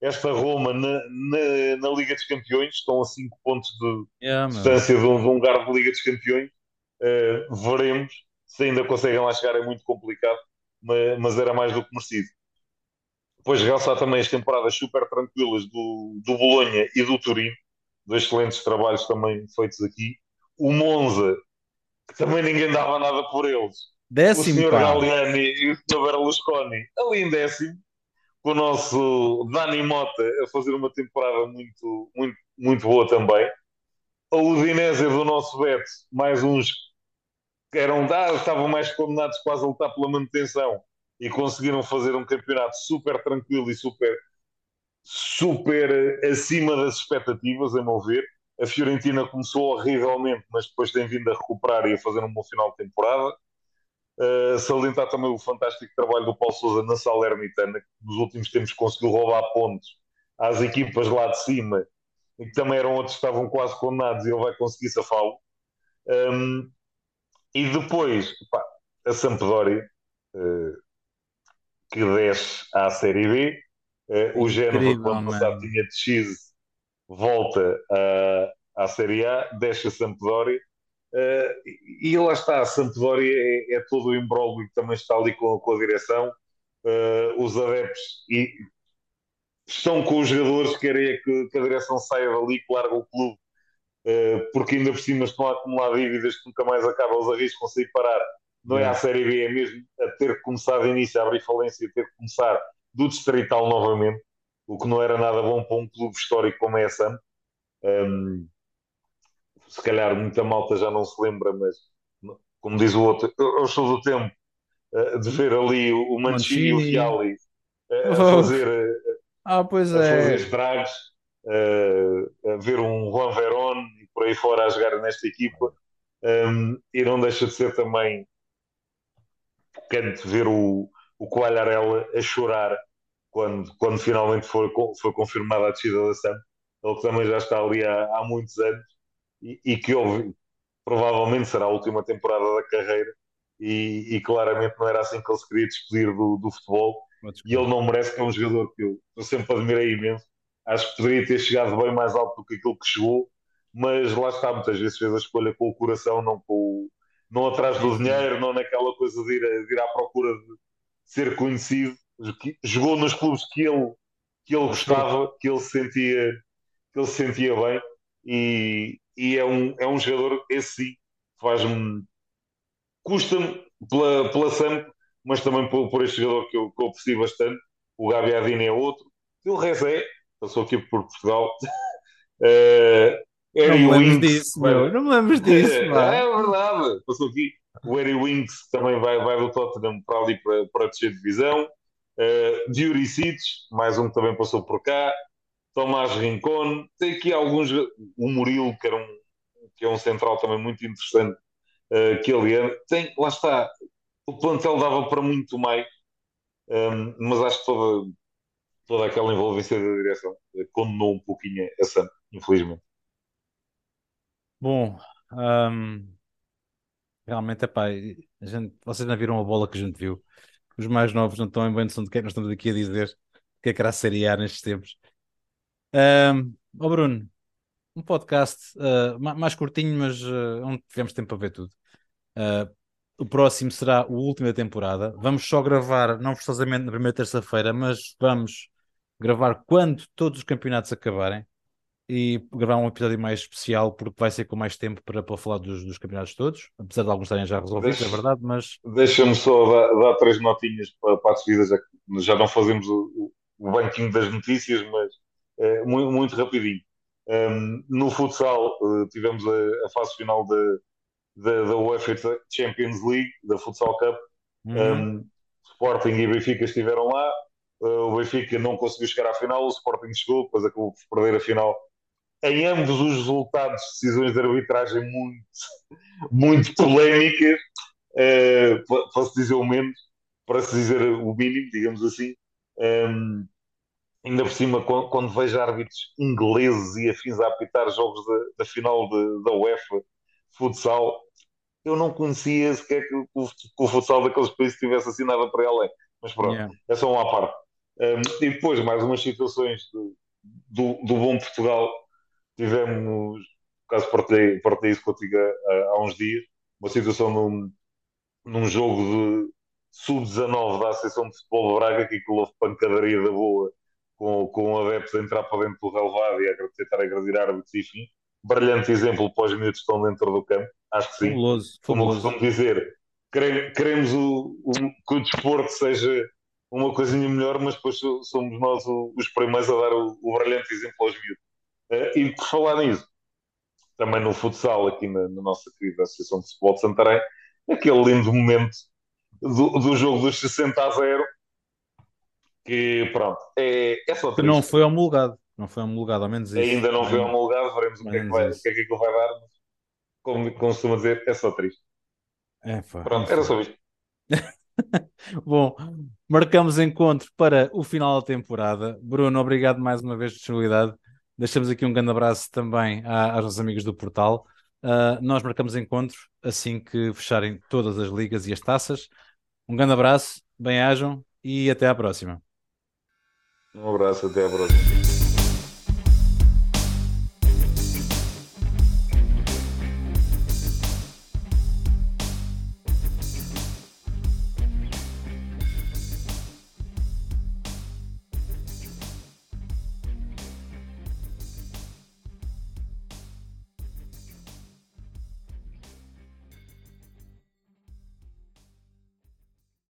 S2: esta Roma na, na, na, Liga dos Campeões, estão a 5 pontos de yeah, distância de um, de um, lugar de Liga dos Campeões. Uh, veremos se ainda conseguem lá chegar, é muito complicado, mas, mas era mais do que merecido. Depois realçar também as temporadas super tranquilas do, do Bolonha e do Turino, dois excelentes trabalhos também feitos aqui. O Monza, que também ninguém dava nada por eles.
S1: Décimo,
S2: o Sr. Galliani e o Sr. Berlusconi ali em décimo, com o nosso Dani Mota a fazer uma temporada muito, muito, muito boa também. A Udinese do nosso Beto, mais uns que eram, ah, estavam mais condenados quase a lutar pela manutenção e conseguiram fazer um campeonato super tranquilo e super, super acima das expectativas, a meu ver. A Fiorentina começou horrivelmente, mas depois tem vindo a recuperar e a fazer um bom final de temporada. Uh, salientar também o fantástico trabalho do Paulo Sousa na Salernitana, que nos últimos tempos conseguiu roubar pontos às equipas lá de cima, e que também eram outros que estavam quase condenados, e ele vai conseguir safá-lo. Um, e depois, pá, a Sampdoria, uh, que desce à Série B, uh, o Génova, que ano passado tinha descido, volta à, à Série A, desce a Sampdoria, Uh, e lá está, a Sampdoria é, é todo o imbróglio que também está ali com, com a direção. Uh, os adeptos e estão com os jogadores, querem que, que a direção saia dali, que larga o clube, uh, porque ainda por cima estão a acumular dívidas que nunca mais acabam, os arriscam sair parar. Não é a Série B, é mesmo a ter que começar de início a abrir falência, a ter que começar do distrital novamente, o que não era nada bom para um clube histórico como é a Sam. Um, se calhar muita malta já não se lembra, mas como diz o outro, eu sou do tempo uh, de ver ali o Mancini, e o Fiali uh, a fazer, uh,
S1: ah, pois
S2: a
S1: é.
S2: fazer estragos, a ver um Juan Verón e por aí fora a jogar nesta equipa. Um, e não deixa de ser também tocante ver o, o Coalharela a chorar quando, quando finalmente foi, foi confirmada a descida da SAM. Ele que também já está ali há, há muitos anos e, e que houve, provavelmente será a última temporada da carreira e, e, claramente não era assim que ele se queria despedir do, do futebol e ele não merece que é um jogador que eu, eu, sempre admirei imenso. Acho que poderia ter chegado bem mais alto do que aquilo que chegou mas lá está, muitas vezes fez a escolha com o coração não, com o, não atrás do dinheiro, não naquela coisa de ir, a, de ir à procura de ser conhecido jogou nos clubes que ele, que ele gostava, que ele sentia que ele se sentia bem e, e é um, é um jogador, esse sim, faz-me. custa-me pela, pela Samp, mas também por, por este jogador que eu, que eu aprecio bastante. O Gabi Adina é outro. E o Rezé, passou aqui por Portugal. <laughs> uh,
S1: não me lembro disso, meu. Não me lembro disso, <laughs>
S2: é, é verdade. Passou aqui. O Harry Winks também vai, vai do Tottenham para ali para, para descer de divisão. Uh, Diuricic, mais um que também passou por cá. Tomás Rincón, tem aqui alguns, o Murilo, que, era um, que é um central também muito interessante, uh, que ele é, tem, lá está, o plantel dava para muito mais, um, ehm, mas acho que toda, toda aquela envolvência da direção condenou um pouquinho essa, infelizmente.
S1: Bom, um, ehm, realmente, a gente, vocês não viram a bola que a gente viu. Os mais novos não estão em bem noção do que é que nós estamos aqui a dizer, que é que era a Série A nestes tempos. Um, oh Bruno, um podcast uh, mais curtinho, mas uh, onde tivemos tempo para ver tudo. Uh, o próximo será o último da temporada. Vamos só gravar, não forçosamente na primeira terça-feira, mas vamos gravar quando todos os campeonatos acabarem e gravar um episódio mais especial porque vai ser com mais tempo para, para falar dos, dos campeonatos todos, apesar de alguns estarem já resolvidos, Deixa, é verdade, mas...
S2: Deixa-me só dar, dar, três notinhas para, para a despedida, já, já não fazemos o, o banquinho das notícias, mas é, muito, muito rapidinho. Um, no futsal uh, tivemos a, a, fase final da, da, da, UEFA Champions League, da Futsal Cup. Uhum. Um, Sporting e Benfica estiveram lá. Uh, o Benfica não conseguiu chegar à final, o Sporting chegou, depois acabou por perder a final. Em ambos os resultados, decisões de arbitragem muito, muito polémicas, uh, se dizer o menos, para se dizer o mínimo, digamos assim. Um, ainda por cima, quando, quando vejo árbitros ingleses e afins a apitar jogos da, da final de, da UEFA futsal, eu não conhecia sequer que, o, que o futsal daqueles países tivesse assinado para ela. Mas pronto, yeah. é só uma parte. Um, e depois, mais umas situações do, do, do bom Portugal. Tivemos, no caso, partilhei, partilhei isso contigo há, há uns dias, uma situação num, num jogo de sub-19 da Associação de Futebol de Braga que houve pancadaria da boa com, com adeptos a entrar para dentro do relevado e a tentar agredir árbitros, enfim. Brilhante exemplo para os miúdos que estão dentro do campo. acho que sim.
S1: Fabuloso,
S2: Como costumo dizer, queremos o, o, que o desporto seja uma coisinha melhor, mas depois somos nós os primeiros a dar o, o brilhante exemplo aos miúdos. Uh, e por falar nisso, também no futsal, aqui na, na, nossa querida Associação de Futebol de Santarém, aquele lindo momento do, do jogo dos 60 a 0, que pronto, é, é só triste.
S1: Não foi homologado, não foi homologado, ao menos isso.
S2: Ainda não foi homologado, veremos o que, é que, vai, o que é que aquilo vai dar, mas como costuma dizer, é só triste.
S1: É, foi,
S2: pronto, era só isto. <laughs>
S1: Bom, marcamos encontro para o final da temporada. Bruno, obrigado mais uma vez por disponibilidade. Deixamos aqui um grande abraço também aos nossos amigos do portal. Uh, nós marcamos encontro assim que fecharem todas as ligas e as taças. Um grande abraço, bem-ajam e até à próxima.
S2: Um abraço, até à próxima.